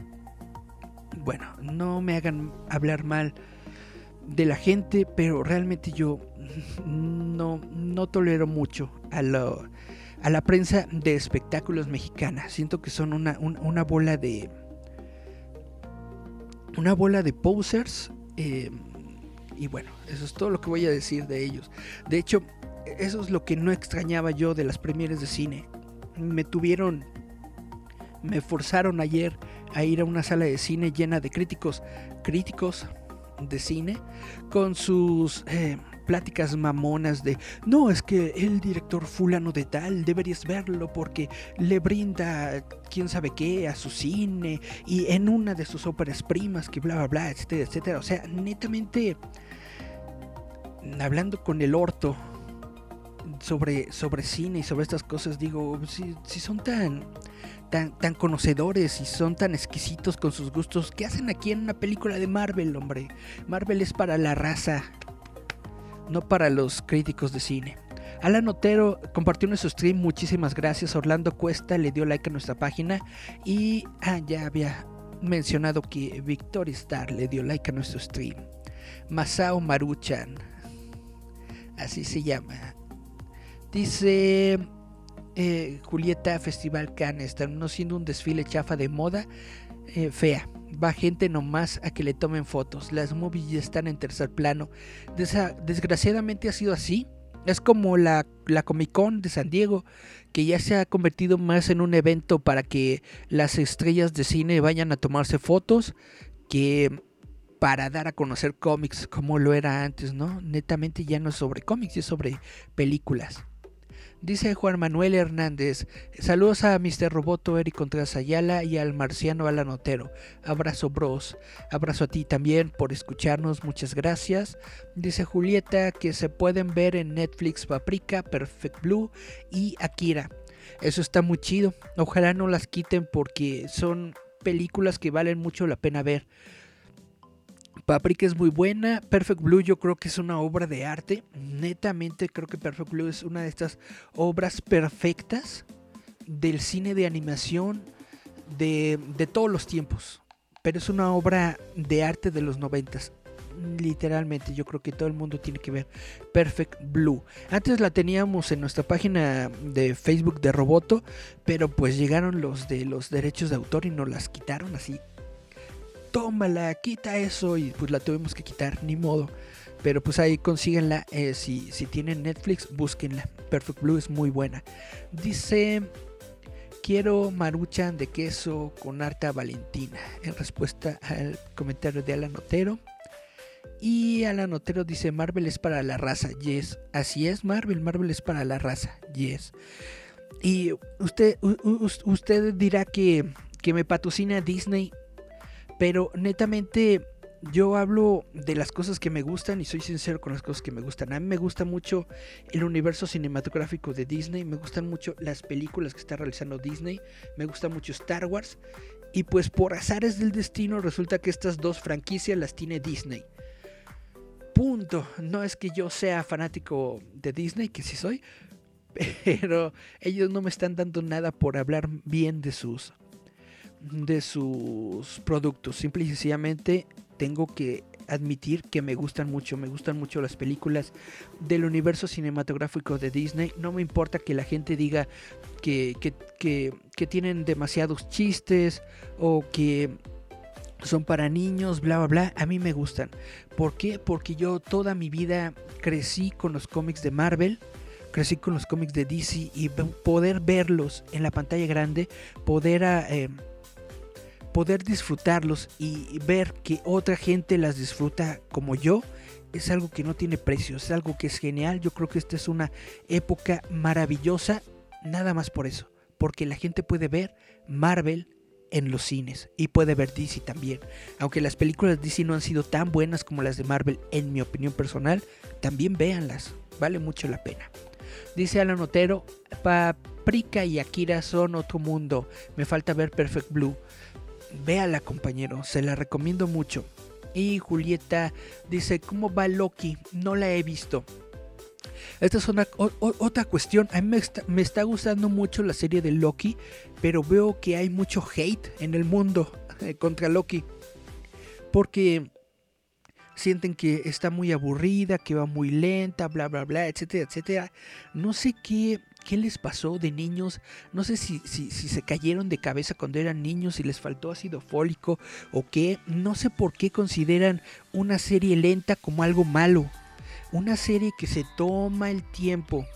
Bueno, no me hagan hablar mal de la gente, pero realmente yo no, no tolero mucho a lo, a la prensa de espectáculos mexicana. Siento que son una, bola de. Una bola de posers. Eh, y bueno, eso es todo lo que voy a decir de ellos. De hecho, eso es lo que no extrañaba yo de las premieres de cine. Me tuvieron. Me forzaron ayer a ir a una sala de cine llena de críticos. Críticos de cine. Con sus. Eh, pláticas mamonas de, no, es que el director fulano de tal, deberías verlo porque le brinda quién sabe qué a su cine y en una de sus óperas primas, que bla, bla, bla, etcétera, etcétera. O sea, netamente, hablando con el orto sobre, sobre cine y sobre estas cosas, digo, si, si son tan... Tan, tan, conocedores y son tan exquisitos con sus gustos. ¿Qué hacen aquí en una película de Marvel, hombre? Marvel es para la raza no para los críticos de cine. Alan Otero compartió nuestro stream, muchísimas gracias. Orlando Cuesta le dio like a nuestra página y ah, ya había mencionado que Victoria Star le dio like a nuestro stream. Masao Maruchan, así se llama. Dice eh, Julieta Festival Cannes, no siendo un desfile chafa de moda eh, fea. Va gente nomás a que le tomen fotos. Las movies ya están en tercer plano. desgraciadamente ha sido así. Es como la, la Comic Con de San Diego, que ya se ha convertido más en un evento para que las estrellas de cine vayan a tomarse fotos que para dar a conocer cómics como lo era antes, ¿no? Netamente ya no es sobre cómics, es sobre películas. Dice Juan Manuel Hernández, saludos a Mr. Roboto Eric Contreras Ayala y al marciano Alan Otero. Abrazo bros, abrazo a ti también por escucharnos, muchas gracias. Dice Julieta que se pueden ver en Netflix Paprika, Perfect Blue y Akira. Eso está muy chido, ojalá no las quiten porque son películas que valen mucho la pena ver. Paprika es muy buena. Perfect Blue yo creo que es una obra de arte. Netamente creo que Perfect Blue es una de estas obras perfectas del cine de animación de, todos los tiempos. Pero es una obra de arte de los noventas. Literalmente, yo creo que todo el mundo tiene que ver Perfect Blue. Antes la teníamos en nuestra página de Facebook de Roboto, pero pues llegaron los de los derechos de autor y nos las quitaron así tómala, quita eso y pues la tuvimos que quitar, ni modo. Pero pues ahí consíguenla, eh, si, si tienen Netflix, búsquenla. Perfect Blue es muy buena. Dice, quiero maruchan de queso con harta valentina. En respuesta al comentario de Alan Otero. Y Alan Otero dice, Marvel es para la raza. Yes, así es Marvel, Marvel es para la raza. Yes. Y usted, usted dirá que, que me patrocina Disney. Pero netamente yo hablo de las cosas que me gustan y soy sincero con las cosas que me gustan. A mí me gusta mucho el universo cinematográfico de Disney, me gustan mucho las películas que está realizando Disney, me gusta mucho Star Wars y pues por azares del destino resulta que estas dos franquicias las tiene Disney. Punto. No es que yo sea fanático de Disney, que sí soy, pero ellos no me están dando nada por hablar bien de sus de sus productos. Simple y sencillamente tengo que admitir que me gustan mucho, me gustan mucho las películas del universo cinematográfico de Disney. No me importa que la gente diga que, que, tienen demasiados chistes o que son para niños, bla, bla, bla. A mí me gustan. ¿Por qué? Porque yo toda mi vida crecí con los cómics de Marvel crecí con los cómics de DC y poder verlos en la pantalla grande, poder ah, eh, poder disfrutarlos y ver que otra gente las disfruta como yo es algo que no tiene precio, es algo que es genial. Yo creo que esta es una época maravillosa, nada más por eso, porque la gente puede ver Marvel en los cines y puede ver DC también. Aunque las películas DC no han sido tan buenas como las de Marvel, en mi opinión personal, también véanlas, vale mucho la pena. Dice Alan Otero, Paprika y Akira son otro mundo, me falta ver Perfect Blue. Véala, compañero, se la recomiendo mucho. Y Julieta dice, ¿cómo va Loki? No la he visto. Esta es una, otra cuestión. A mí me está, gustando mucho la serie de Loki, pero veo que hay mucho hate en el mundo eh, contra Loki. Porque sienten que está muy aburrida, que va muy lenta, bla, bla, bla, etcétera, etcétera. No sé qué, qué les pasó de niños. No sé si, si, si se cayeron de cabeza cuando eran niños y les faltó ácido fólico o qué. No sé por qué consideran una serie lenta como algo malo. Una serie que se toma el tiempo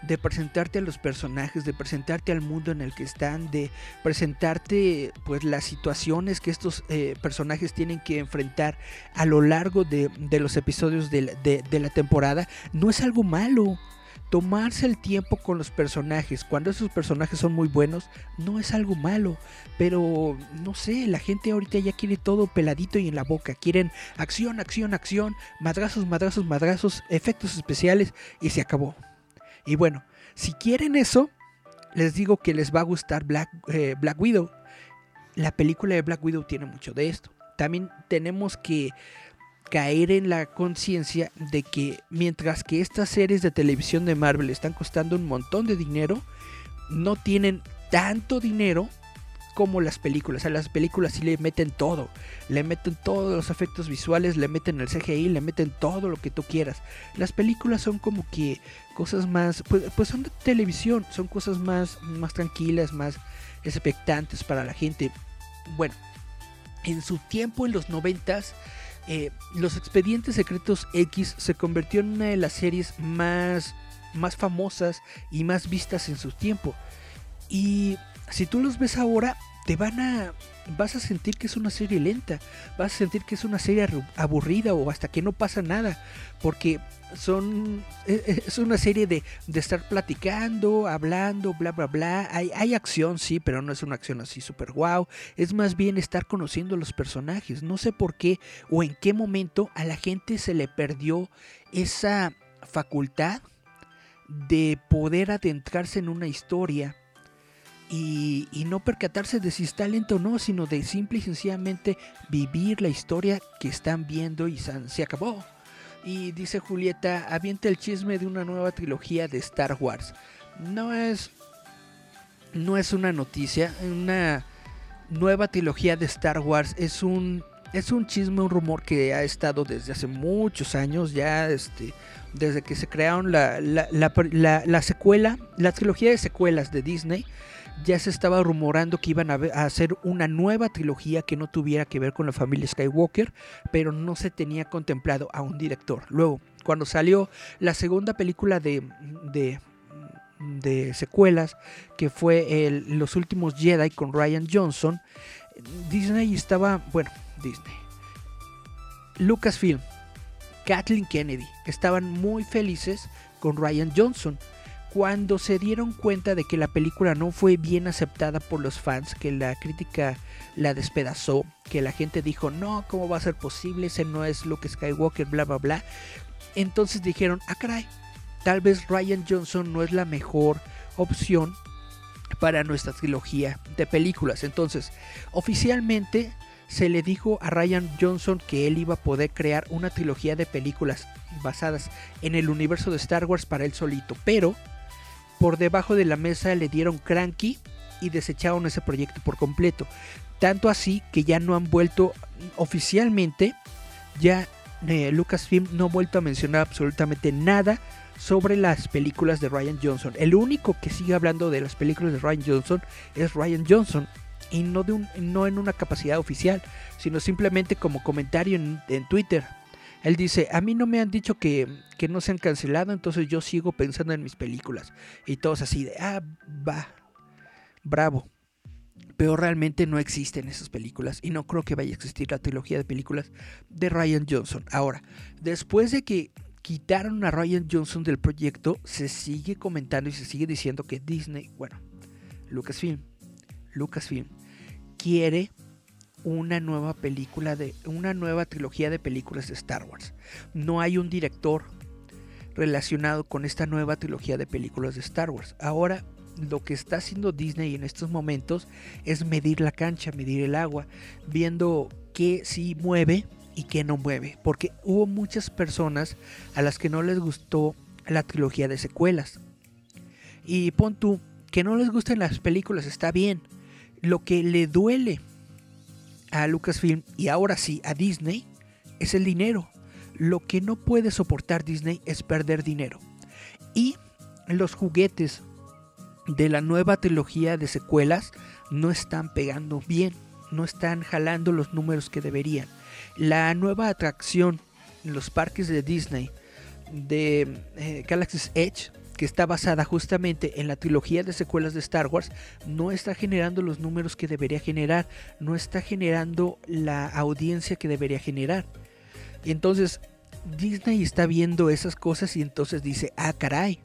de presentarte a los personajes, de presentarte al mundo en el que están, de presentarte pues las situaciones que estos eh, personajes tienen que enfrentar a lo largo de, los episodios de la temporada, no es algo malo tomarse el tiempo con los personajes cuando esos personajes son muy buenos no es algo malo pero no sé la gente ahorita ya quiere todo peladito y en la boca quieren acción acción acción madrazos madrazos madrazos efectos especiales y se acabó y bueno, si quieren eso, les digo que les va a gustar Black, eh, Black Widow. La película de Black Widow tiene mucho de esto. También tenemos que caer en la conciencia de que mientras que estas series de televisión de Marvel están costando un montón de dinero, no tienen tanto dinero como las películas. A las películas sí le meten todo. Le meten todos los efectos visuales, le meten el CGI, le meten todo lo que tú quieras. Las películas son como que cosas más, pues, pues son de televisión, son cosas más, más tranquilas, más expectantes para la gente. Bueno, en su tiempo, en los noventas, eh, Los Expedientes Secretos X se convirtió en una de las series más, más famosas y más vistas en su tiempo. Y si tú los ves ahora, te van a vas a sentir que es una serie lenta, vas a sentir que es una serie aburrida o hasta que no pasa nada, porque son e, e, es una serie de, de estar platicando, hablando, bla bla bla. Hay, acción, sí, pero no es una acción así super wow. Es más bien estar conociendo a los personajes. No sé por qué o en qué momento a la gente se le perdió esa facultad de poder adentrarse en una historia y, no percatarse de si está lento o no, sino de simple y sencillamente vivir la historia que están viendo y se acabó. Y dice Julieta, avienta el chisme de una nueva trilogía de Star Wars. No es, no es una noticia, una nueva trilogía de Star Wars es un, es un chisme, un rumor que ha estado desde hace muchos años, ya este, desde que se crearon la, la secuela, la trilogía de secuelas de Disney ya se estaba rumorando que iban a, hacer una nueva trilogía que no tuviera que ver con la familia Skywalker, pero no se tenía contemplado a un director. Luego, cuando salió la segunda película de, de, secuelas, que fue Los últimos Jedi con Ryan Johnson, Disney estaba, bueno, Disney. Lucasfilm, Kathleen Kennedy, estaban muy felices con Ryan Johnson cuando se dieron cuenta de que la película no fue bien aceptada por los fans, que la crítica la despedazó, que la gente dijo, no, ¿cómo va a ser posible? Ese no es Luke Skywalker, bla, bla, bla. Entonces dijeron, ah, caray, tal vez Ryan Johnson no es la mejor opción para nuestra trilogía de películas. Entonces, oficialmente se le dijo a Ryan Johnson que él iba a poder crear una trilogía de películas basadas en el universo de Star Wars para él solito, pero por debajo de la mesa le dieron cranky y desecharon ese proyecto por completo. Tanto así que ya no han vuelto oficialmente, ya eh, Lucasfilm no ha vuelto a mencionar absolutamente nada sobre las películas de Ryan Johnson. El único que sigue hablando de las películas de Ryan Johnson es Ryan Johnson. Y no, de un, no en una capacidad oficial, sino simplemente como comentario en, en Twitter. Él dice, a mí no me han dicho que, no se han cancelado, entonces yo sigo pensando en mis películas. Y todos así de, ah, va, bravo. Pero realmente no existen esas películas y no creo que vaya a existir la trilogía de películas de Ryan Johnson. Ahora, después de que quitaron a Ryan Johnson del proyecto, se sigue comentando y se sigue diciendo que Disney, bueno, Lucasfilm, Lucasfilm quiere una nueva película de una nueva trilogía de películas de Star Wars. No hay un director relacionado con esta nueva trilogía de películas de Star Wars. Ahora lo que está haciendo Disney en estos momentos es medir la cancha, medir el agua, viendo qué sí mueve y qué no mueve, porque hubo muchas personas a las que no les gustó la trilogía de secuelas. Y pon tú que no les gusten las películas, está bien. Lo que le duele a Lucasfilm y ahora sí a Disney es el dinero. Lo que no puede soportar Disney es perder dinero. Y los juguetes de la nueva trilogía de secuelas no están pegando bien, no están jalando los números que deberían. La nueva atracción en los parques de Disney de eh, Galaxy's Edge que está basada justamente en la trilogía de secuelas de Star Wars, no está generando los números que debería generar, no está generando la audiencia que debería generar. Entonces Disney está viendo esas cosas y entonces dice, ah, caray,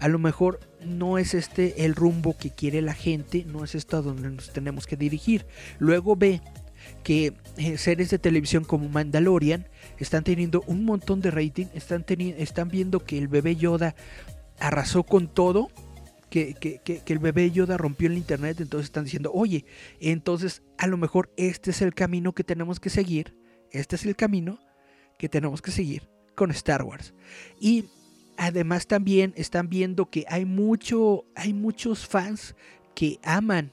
a lo mejor no es este el rumbo que quiere la gente, no es esto a donde nos tenemos que dirigir. Luego ve que eh, series de televisión como Mandalorian están teniendo un montón de rating, están, están viendo que el bebé Yoda arrasó con todo, que, que, el bebé Yoda rompió el internet, entonces están diciendo, oye, entonces a lo mejor este es el camino que tenemos que seguir, este es el camino que tenemos que seguir con Star Wars. Y además también están viendo que hay mucho, hay muchos fans que aman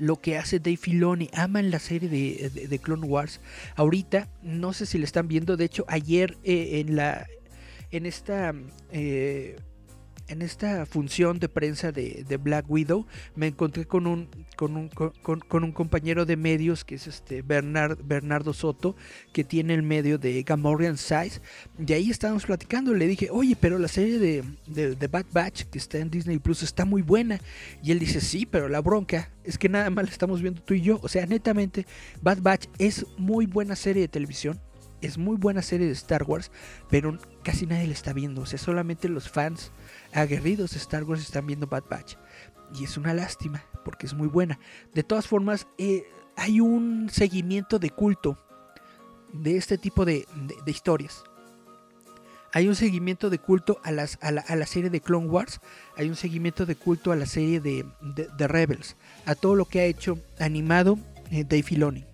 lo que hace Dave Filoni, aman la serie de, Clone Wars. Ahorita, no sé si le están viendo, de hecho, ayer eh, en la en esta eh, en esta función de prensa de, Black Widow me encontré con un, con un, con, un compañero de medios que es este Bernard, Bernardo Soto, que tiene el medio de Gamorrean Size. Y ahí estábamos platicando. Le dije, oye, pero la serie de, de, Bad Batch que está en Disney Plus está muy buena. Y él dice, sí, pero la bronca es que nada más la estamos viendo tú y yo. O sea, netamente, Bad Batch es muy buena serie de televisión es muy buena serie de Star Wars, pero casi nadie la está viendo. O sea, solamente los fans aguerridos de Star Wars están viendo Bad Batch. Y es una lástima, porque es muy buena. De todas formas, eh, hay un seguimiento de culto de este tipo de, historias. Hay un seguimiento de culto a, la, serie de Clone Wars. Hay un seguimiento de culto a la serie de, de, Rebels. A todo lo que ha hecho animado eh, Dave Filoni.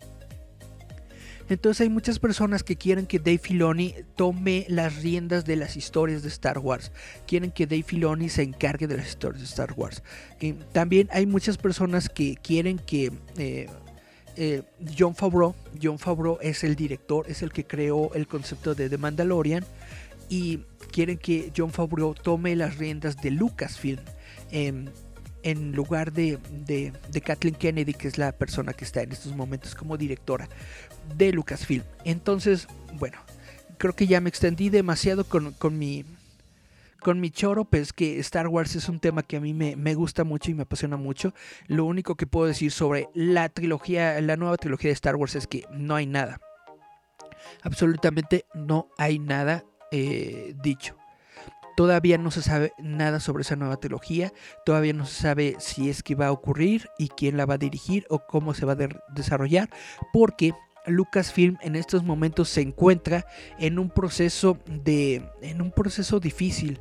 Entonces hay muchas personas que quieren que Dave Filoni tome las riendas de las historias de Star Wars. Quieren que Dave Filoni se encargue de las historias de Star Wars. También hay muchas personas que quieren que... Eh, eh, John Favreau, John Favreau es el director, es el que creó el concepto de The Mandalorian y quieren que John Favreau tome las riendas de Lucasfilm. En lugar de, de, Kathleen Kennedy, que es la persona que está en estos momentos como directora de Lucasfilm. Entonces, bueno, creo que ya me extendí demasiado con, mi con mi choro, pues que Star Wars es un tema que a mí me, me, gusta mucho y me apasiona mucho. Lo único que puedo decir sobre la trilogía, la nueva trilogía de Star Wars es que no hay nada. Absolutamente no hay nada eh, dicho. Todavía no se sabe nada sobre esa nueva trilogía, todavía no se sabe si es que va a ocurrir y quién la va a dirigir o cómo se va a desarrollar, porque Lucasfilm en estos momentos se encuentra en un proceso de en un proceso difícil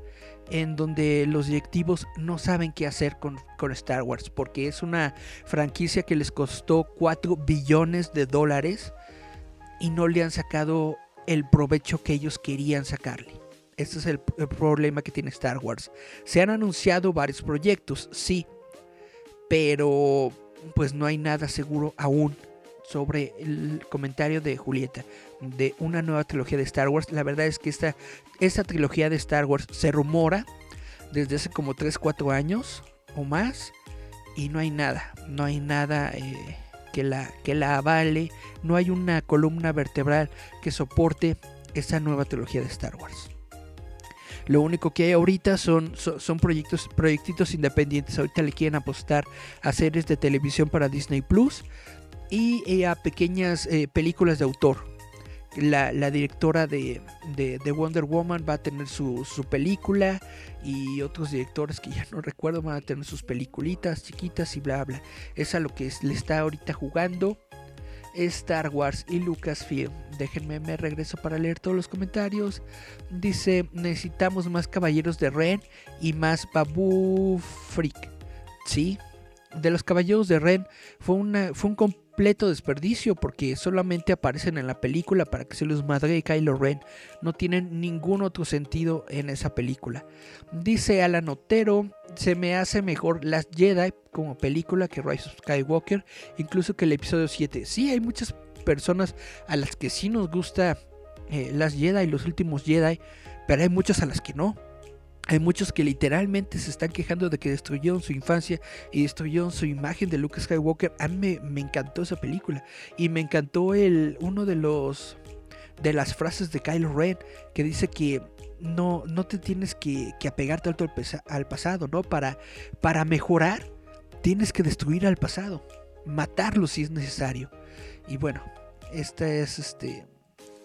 en donde los directivos no saben qué hacer con, con, Star Wars porque es una franquicia que les costó 4 billones de dólares y no le han sacado el provecho que ellos querían sacarle. Este es el, problema que tiene Star Wars. Se han anunciado varios proyectos, sí, pero pues no hay nada seguro aún sobre el comentario de Julieta de una nueva trilogía de Star Wars. La verdad es que esta, esta trilogía de Star Wars se rumora desde hace como 3, 4 años o más y no hay nada, no hay nada eh, que, la, que la avale, no hay una columna vertebral que soporte esa nueva trilogía de Star Wars. Lo único que hay ahorita son, son, proyectos, proyectitos independientes. Ahorita le quieren apostar a series de televisión para Disney Plus y eh, a pequeñas eh, películas de autor. La, directora de, Wonder Woman va a tener su, su, película y otros directores que ya no recuerdo van a tener sus peliculitas chiquitas y bla bla. Es a lo que le está ahorita jugando. Star Wars y Lucasfilm. Déjenme, me regreso para leer todos los comentarios. Dice, necesitamos más caballeros de Ren y más Babu Freak. Sí, de los caballeros de Ren fue, una, fue completo desperdicio porque solamente aparecen en la película para que se los madre Kylo Ren. No tienen ningún otro sentido en esa película. Dice Alan Otero, se me hace mejor Las Jedi como película que Rise of Skywalker, incluso que el episodio 7. Sí, hay muchas personas a las que sí nos gusta eh, Las Jedi, los últimos Jedi, pero hay muchas a las que no. Hay muchos que literalmente se están quejando de que destruyeron su infancia y destruyeron su imagen de Luke Skywalker. A mí me, encantó esa película. Y me encantó el, uno de los de las frases de Kylo Ren que dice que no, no te tienes que, que apegar tanto al, pasado, ¿no? Para, para mejorar, tienes que destruir al pasado. Matarlo si es necesario. Y bueno, esta es este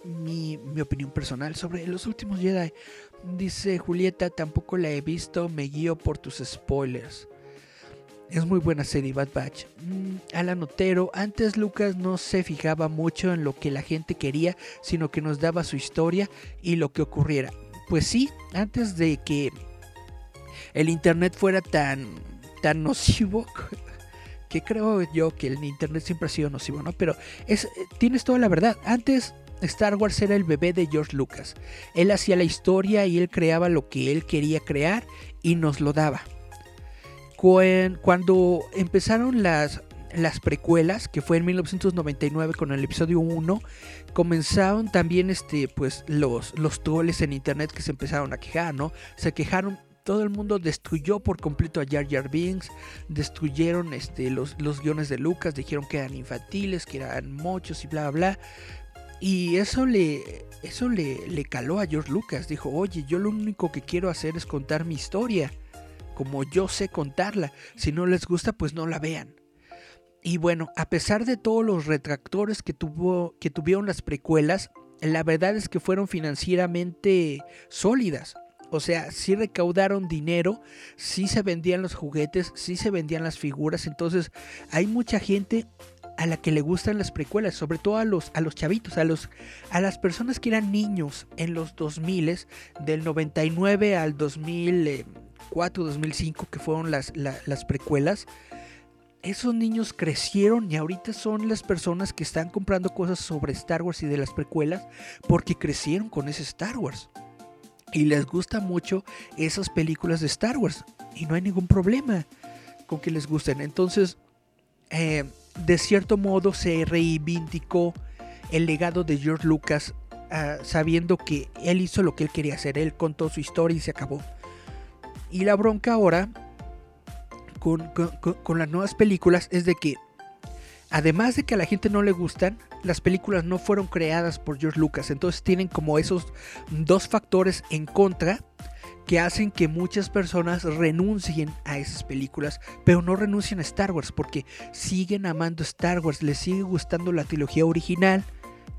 mi, mi opinión personal sobre los últimos Jedi. Dice Julieta, tampoco la he visto, me guío por tus spoilers. Es muy buena serie Bad Batch. Mm, Alan antes Lucas no se fijaba mucho en lo que la gente quería, sino que nos daba su historia y lo que ocurriera. Pues sí, antes de que el internet fuera tan, tan nocivo, que creo yo que el internet siempre ha sido nocivo, ¿no? Pero es, tienes toda la verdad. Antes Star Wars era el bebé de George Lucas. Él hacía la historia y él creaba lo que él quería crear y nos lo daba. Cuando empezaron las, las precuelas, que fue en 1999 con el episodio 1, comenzaron también este, pues, los, los troles en internet que se empezaron a quejar, ¿no? Se quejaron todo el mundo destruyó por completo a Jar Jar destruyeron este, los, los guiones de Lucas, dijeron que eran infantiles, que eran mochos y bla, bla, bla. Y eso le, eso le, le caló a George Lucas. Dijo, oye, yo lo único que quiero hacer es contar mi historia, como yo sé contarla. Si no les gusta, pues no la vean. Y bueno, a pesar de todos los retractores que, tuvo, que tuvieron las precuelas, la verdad es que fueron financieramente sólidas. O sea, sí recaudaron dinero, sí se vendían los juguetes, sí se vendían las figuras. Entonces hay mucha gente a la que le gustan las precuelas, sobre todo a los, a los chavitos, a, los, a las personas que eran niños en los 2000, del 99 al 2004, 2005, que fueron las, las precuelas. Esos niños crecieron y ahorita son las personas que están comprando cosas sobre Star Wars y de las precuelas porque crecieron con ese Star Wars y les gusta mucho esas películas de Star Wars y no hay ningún problema con que les gusten. Entonces, eh, de cierto modo se reivindicó el legado de George Lucas ah, sabiendo que él hizo lo que él quería hacer, él contó su historia y se acabó. Y la bronca ahora con, con las nuevas películas es de que además de que a la gente no le gustan, las películas no fueron creadas por George Lucas. Entonces tienen como esos dos factores en contra que hacen que muchas personas renuncien a esas películas, pero no renuncien a Star Wars porque siguen amando Star Wars, les sigue gustando la trilogía original.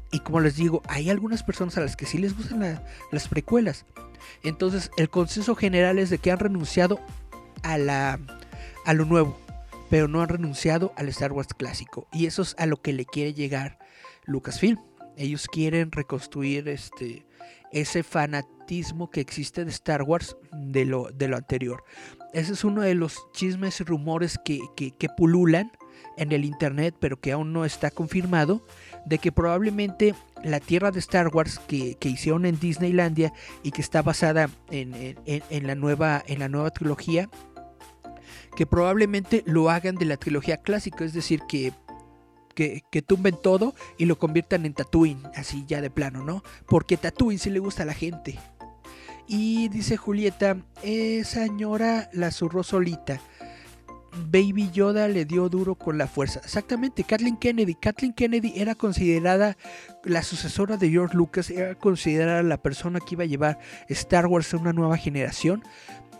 Y como les digo, hay algunas personas a las que sí les gustan las precuelas. Entonces el consenso general es de que han renunciado a, la, a lo nuevo pero no han renunciado al Star Wars clásico. Y eso es a lo que le quiere llegar Lucasfilm. Ellos quieren reconstruir este, ese fanatismo que existe de Star Wars de lo, de lo anterior. Ese es uno de los chismes y rumores que, pululan en el internet, pero que aún no está confirmado, de que probablemente la tierra de Star Wars que, hicieron en Disneylandia y que está basada en, la nueva, en la nueva trilogía, que probablemente lo hagan de la trilogía clásica, es decir, que, que, tumben todo y lo conviertan en Tatooine, así ya de plano, ¿no? Porque Tatooine sí le gusta a la gente. Y dice Julieta, esa señora la zurró solita. Baby Yoda le dio duro con la fuerza. Exactamente, Kathleen Kennedy. Kathleen Kennedy era considerada la sucesora de George Lucas, era considerada la persona que iba a llevar Star Wars a una nueva generación.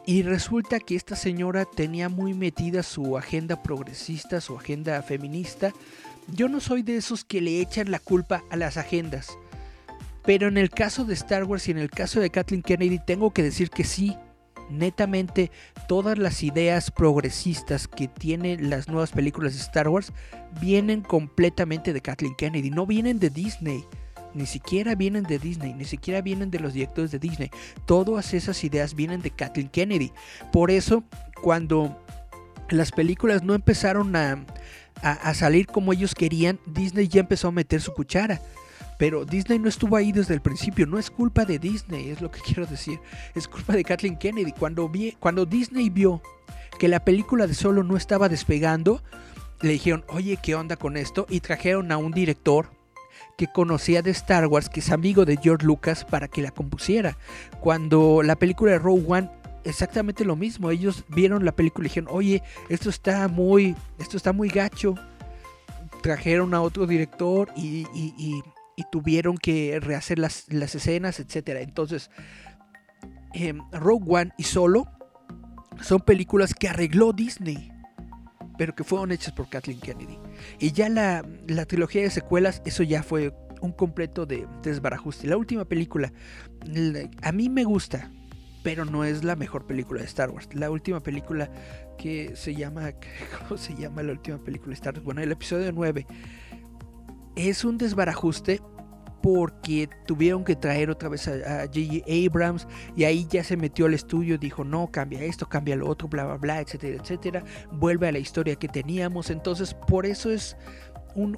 Y resulta que esta señora tenía muy metida su agenda progresista, su agenda feminista. Yo no soy de esos que le echan la culpa a las agendas. Pero en el caso de Star Wars y en el caso de Kathleen Kennedy tengo que decir que sí, netamente todas las ideas progresistas que tienen las nuevas películas de Star Wars vienen completamente de Kathleen Kennedy, no vienen de Disney ni siquiera vienen de Disney, ni siquiera vienen de los directores de Disney. Todas esas ideas vienen de Kathleen Kennedy. Por eso, cuando las películas no empezaron a, salir como ellos querían, Disney ya empezó a meter su cuchara. Pero Disney no estuvo ahí desde el principio. No es culpa de Disney, es lo que quiero decir. Es culpa de Kathleen Kennedy. Cuando, vi, cuando Disney vio que la película de Solo no estaba despegando, le dijeron, oye, ¿qué onda con esto? Y trajeron a un director que conocía de Star Wars, que es amigo de George Lucas, para que la compusiera. Cuando la película de Rogue One exactamente lo mismo. Ellos vieron la película y dijeron, oye, esto está muy, esto está muy gacho. Trajeron a otro director y, tuvieron que rehacer las, escenas, etc. Entonces, em, Rogue One y Solo son películas que arregló Disney pero que fueron hechas por Kathleen Kennedy. Y ya la, trilogía de secuelas, eso ya fue un completo de desbarajuste. La última película, a mí me gusta, pero no es la mejor película de Star Wars. La última película que se llama, ¿cómo se llama la última película de Star Wars? Bueno, el episodio 9 es un desbarajuste porque tuvieron que traer otra vez a J.J. Abrams y ahí ya se metió al estudio, dijo no, cambia esto, cambia lo otro, bla, bla, bla, etcétera, etcétera, vuelve a la historia que teníamos, entonces por eso es, un,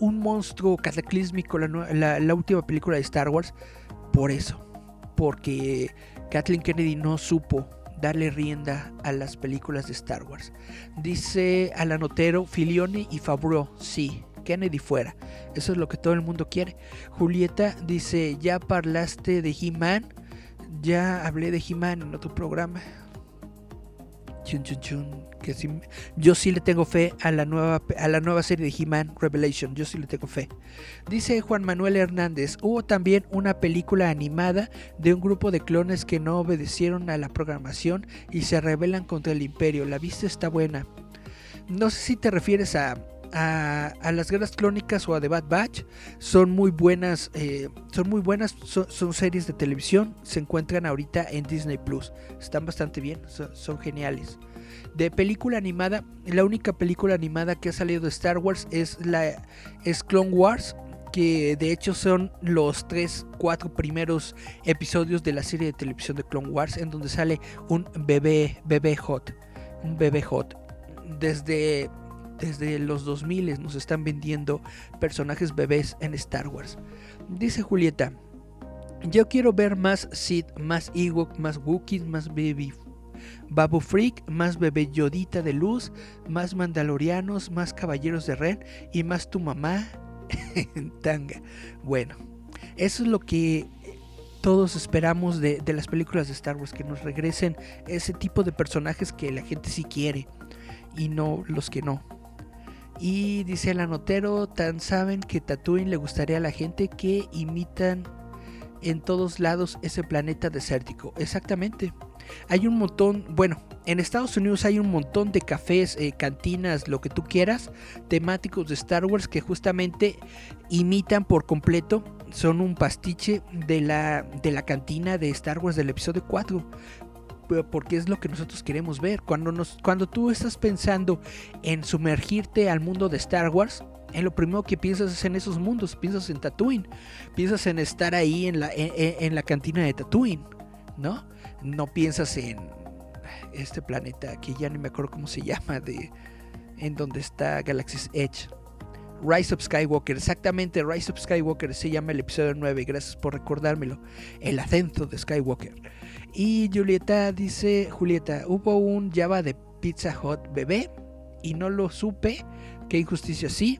un, monstruo cataclísmico la, la, última película de Star Wars por eso. Porque Kathleen Kennedy no supo darle rienda a las películas de Star Wars. Dice Alanotero, Filioni y Favreau, sí, Kennedy fuera. Eso es lo que todo el mundo quiere. Julieta dice, ya parlaste de He-Man. Ya hablé de He-Man en otro programa. Chun, chun, chun, que yo sí le tengo fe a la nueva, a la nueva serie de He-Man Revelation. Yo sí le tengo fe. Dice Juan Manuel Hernández: Hubo también una película animada de un grupo de clones que no obedecieron a la programación y se rebelan contra el Imperio. La vista está buena. No sé si te refieres a a, las guerras clónicas o a The Bad Batch son muy buenas eh, son muy buenas son, series de televisión se encuentran ahorita en Disney Plus. Están bastante bien son, geniales. De película animada la única película animada que ha salido de Star Wars es la es Clone Wars que de hecho son los tres cuatro primeros episodios de la serie de televisión de Clone Wars en donde sale un bebé bebé hot un bebé hot. Desde desde los 2000 nos están vendiendo personajes bebés en Star Wars. Dice Julieta, yo quiero ver más Sid, más Ewok, más Wookiees, más Baby Babu Freak, más bebé Yodita de luz, más Mandalorianos, más Caballeros de Ren y más tu mamá en tanga. Bueno, eso es lo que todos esperamos de, de, las películas de Star Wars, que nos regresen ese tipo de personajes que la gente sí quiere y no los que no. Y dice el anotero, tan saben que Tatooine le gustaría a la gente que imitan en todos lados ese planeta desértico. Exactamente. Hay un montón, bueno, en Estados Unidos hay un montón de cafés, eh, cantinas, lo que tú quieras, temáticos de Star Wars que justamente imitan por completo, son un pastiche de la, de la cantina de Star Wars del episodio 4 porque es lo que nosotros queremos ver. Cuando, nos, cuando tú estás pensando en sumergirte al mundo de Star Wars, en lo primero que piensas es en esos mundos, piensas en Tatooine, piensas en estar ahí en la, en, la cantina de Tatooine, ¿no? No piensas en este planeta que ya ni me acuerdo cómo se llama, de en donde está Galaxy's Edge. Rise of Skywalker, exactamente, Rise of Skywalker se llama el episodio 9, gracias por recordármelo. El ascenso de Skywalker. Y Julieta dice, Julieta, hubo un Java de Pizza Hut bebé y no lo supe. Qué injusticia, sí.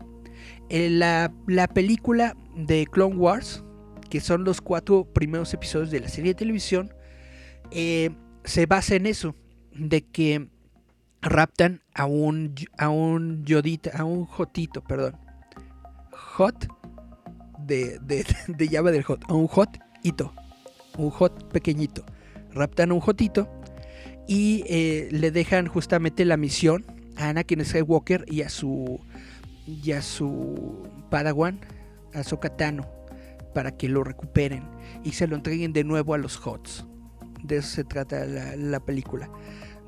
Eh, la, la, película de Clone Wars, que son los cuatro primeros episodios de la serie de televisión, eh, se basa en eso, de que raptan a un, a un Yodita, a un Jotito, perdón. Hot de, de, de Java del Hot, a un Hot Hito, un Hot pequeñito raptan a un Jotito y eh, le dejan justamente la misión a Anakin Skywalker y a su y a su Padawan, a Sokatano, para que lo recuperen y se lo entreguen de nuevo a los Hots. De eso se trata la, película.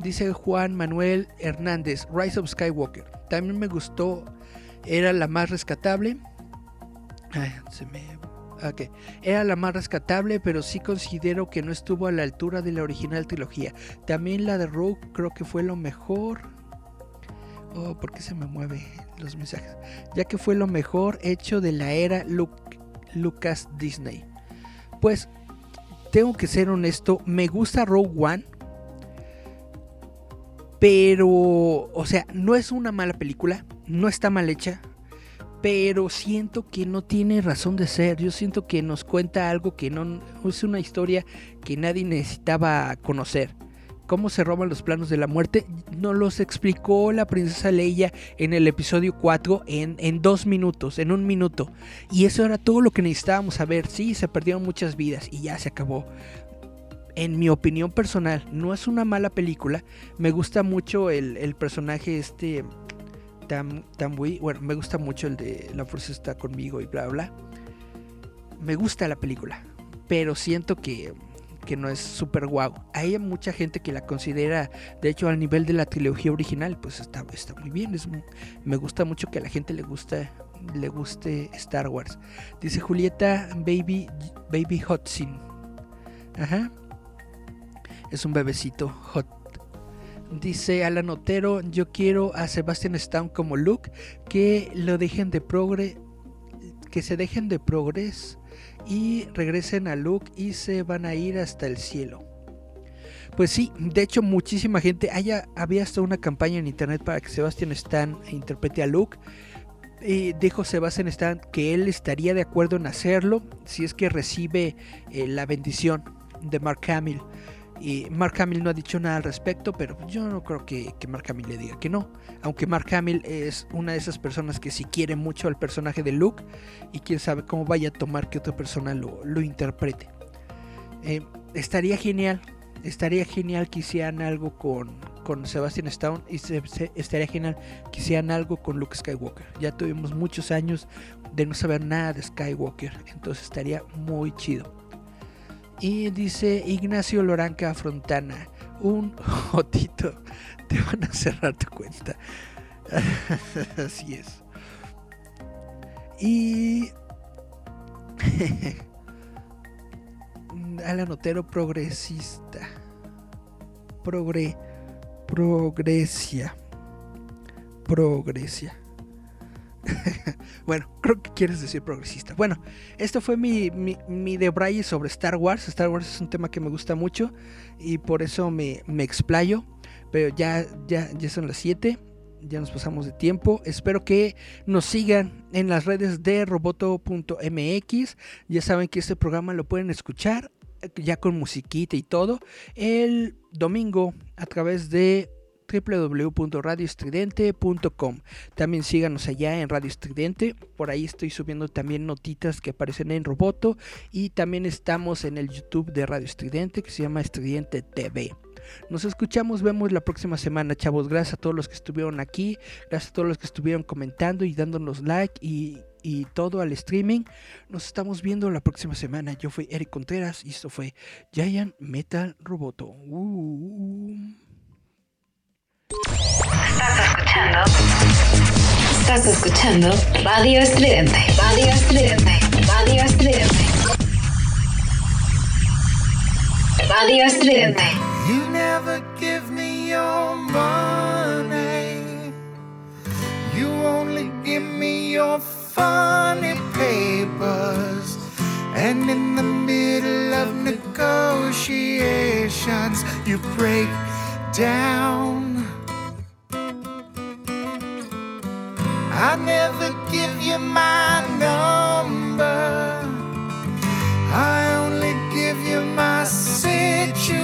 Dice Juan Manuel Hernández, Rise of Skywalker. También me gustó, era la más rescatable. se me Era la más rescatable, pero sí considero que no estuvo a la altura de la original trilogía. También la de Rogue creo que fue lo mejor. Oh, ¿por qué se me mueven los mensajes? Ya que fue lo mejor hecho de la era Lucas Disney. Pues tengo que ser honesto, me gusta Rogue One. Pero, o sea, no es una mala película, no está mal hecha, pero siento que no tiene razón de ser. Yo siento que nos cuenta algo que no es una historia que nadie necesitaba conocer. Cómo se roban los planos de la muerte, nos los explicó la princesa Leia en el episodio 4 en, en dos minutos, en un minuto. Y eso era todo lo que necesitábamos saber. Sí, se perdieron muchas vidas y ya se acabó en mi opinión personal, no es una mala película. Me gusta mucho el, el personaje este tan muy, bueno, me gusta mucho el de La fuerza está conmigo y bla, bla. Me gusta la película, pero siento que, que no es súper guau. Hay mucha gente que la considera, de hecho, al nivel de la trilogía original, pues está, está muy bien. Es, me gusta mucho que a la gente le guste, le guste Star Wars. Dice Julieta Baby, Baby Hotsin. Ajá. Es un bebecito hot Dice Alan Otero, yo quiero a Sebastian Stan como Luke, que lo dejen de progre, que se dejen de progres y regresen a Luke y se van a ir hasta el cielo. Pues sí, de hecho muchísima gente, haya, había hasta una campaña en internet para que Sebastian Stan interprete a Luke. Y dijo Sebastian Stan que él estaría de acuerdo en hacerlo si es que recibe eh, la bendición de Mark Hamill. Y Mark Hamill no ha dicho nada al respecto, pero yo no creo que, Mark Hamill le diga que no. Aunque Mark Hamill es una de esas personas que sí quiere mucho al personaje de Luke y quién sabe cómo vaya a tomar que otra persona lo, interprete. Eh, estaría genial, estaría genial que hicieran algo con, con Sebastian Stone y estaría genial que hicieran algo con Luke Skywalker. Ya tuvimos muchos años de no saber nada de Skywalker, entonces estaría muy chido. Y dice Ignacio Loranca Frontana, un jotito, te van a cerrar tu cuenta. Así es. Y Alan Otero progresista. Progre. Progresia. Progresia. bueno, creo que quieres decir progresista. Bueno, esto fue mi, mi, mi sobre Star Wars. Star Wars es un tema que me gusta mucho y por eso me, me explayo. Pero ya, ya, ya son las 7 ya nos pasamos de tiempo. Espero que nos sigan en las redes de roboto.mx. Ya saben que este programa lo pueden escuchar ya con musiquita y todo el domingo a través de www.radioestridente.com. También síganos allá en Radio Estridente. Por ahí estoy subiendo también notitas que aparecen en Roboto. Y también estamos en el YouTube de Radio Estridente que se llama Estridente TV. Nos escuchamos, vemos la próxima semana, chavos. Gracias a todos los que estuvieron aquí, gracias a todos los que estuvieron comentando y dándonos like y, todo al streaming. Nos estamos viendo la próxima semana. Yo fui Eric Contreras y esto fue Giant Metal Roboto. Uh. Estás escuchando. Estás escuchando Radio Estridente. Radio Estridente. Radio Estridente. Radio Estridente. You never give me your money. You only give me your funny papers. And in the middle of negotiations, you break down. I never give you my number. I only give you my situation.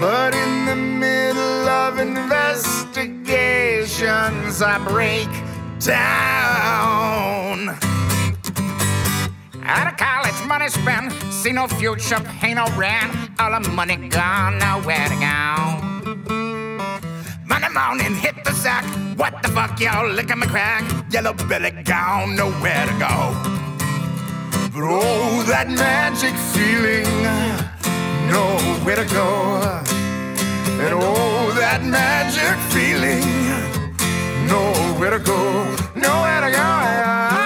But in the middle of investigations, I break down. Out of college, money spent, see no future, pay no rent. All the money gone, nowhere to go. Monday morning, hit the sack. What the fuck, y'all? Look at my crack. Yellow belly gone, nowhere to go. But oh, that magic feeling, nowhere to go. And oh, that magic feeling, nowhere to go, nowhere to go.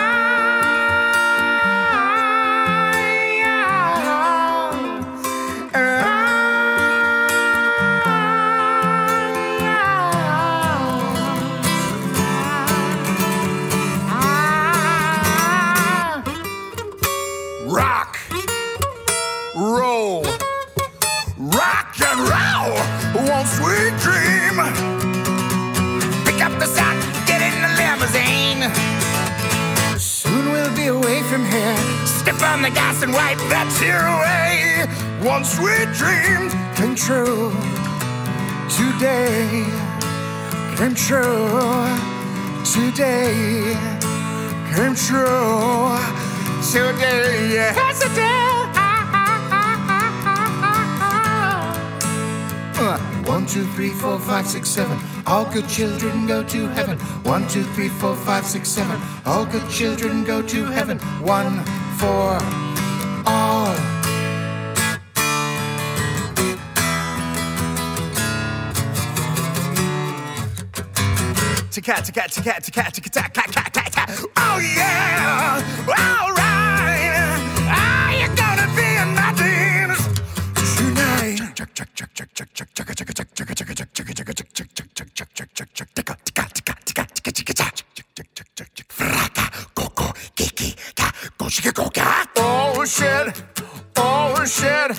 Step on the gas and wipe that tear away. One sweet dream came true today. Came true today. Came true today. Two, three, four, five, six, seven. All good children go to heaven. One, two, three, four, five, six, seven. All good children go to heaven. One for all. Cat. Oh yeah, all Oh shit! Oh shit!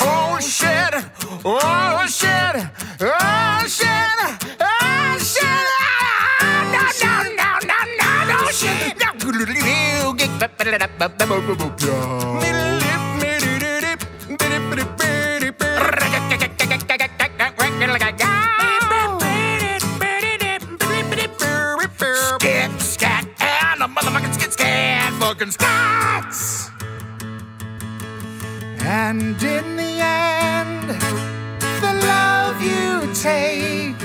Oh shit! Oh shit! Oh shit! Oh shit! No, shit! Fucking! And in the end, the love you take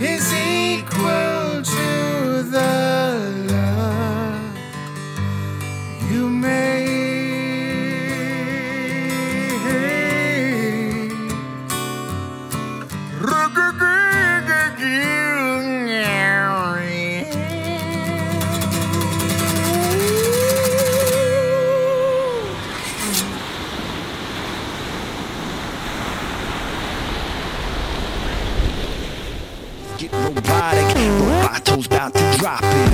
is equal to the love you make. bombs about to drop it.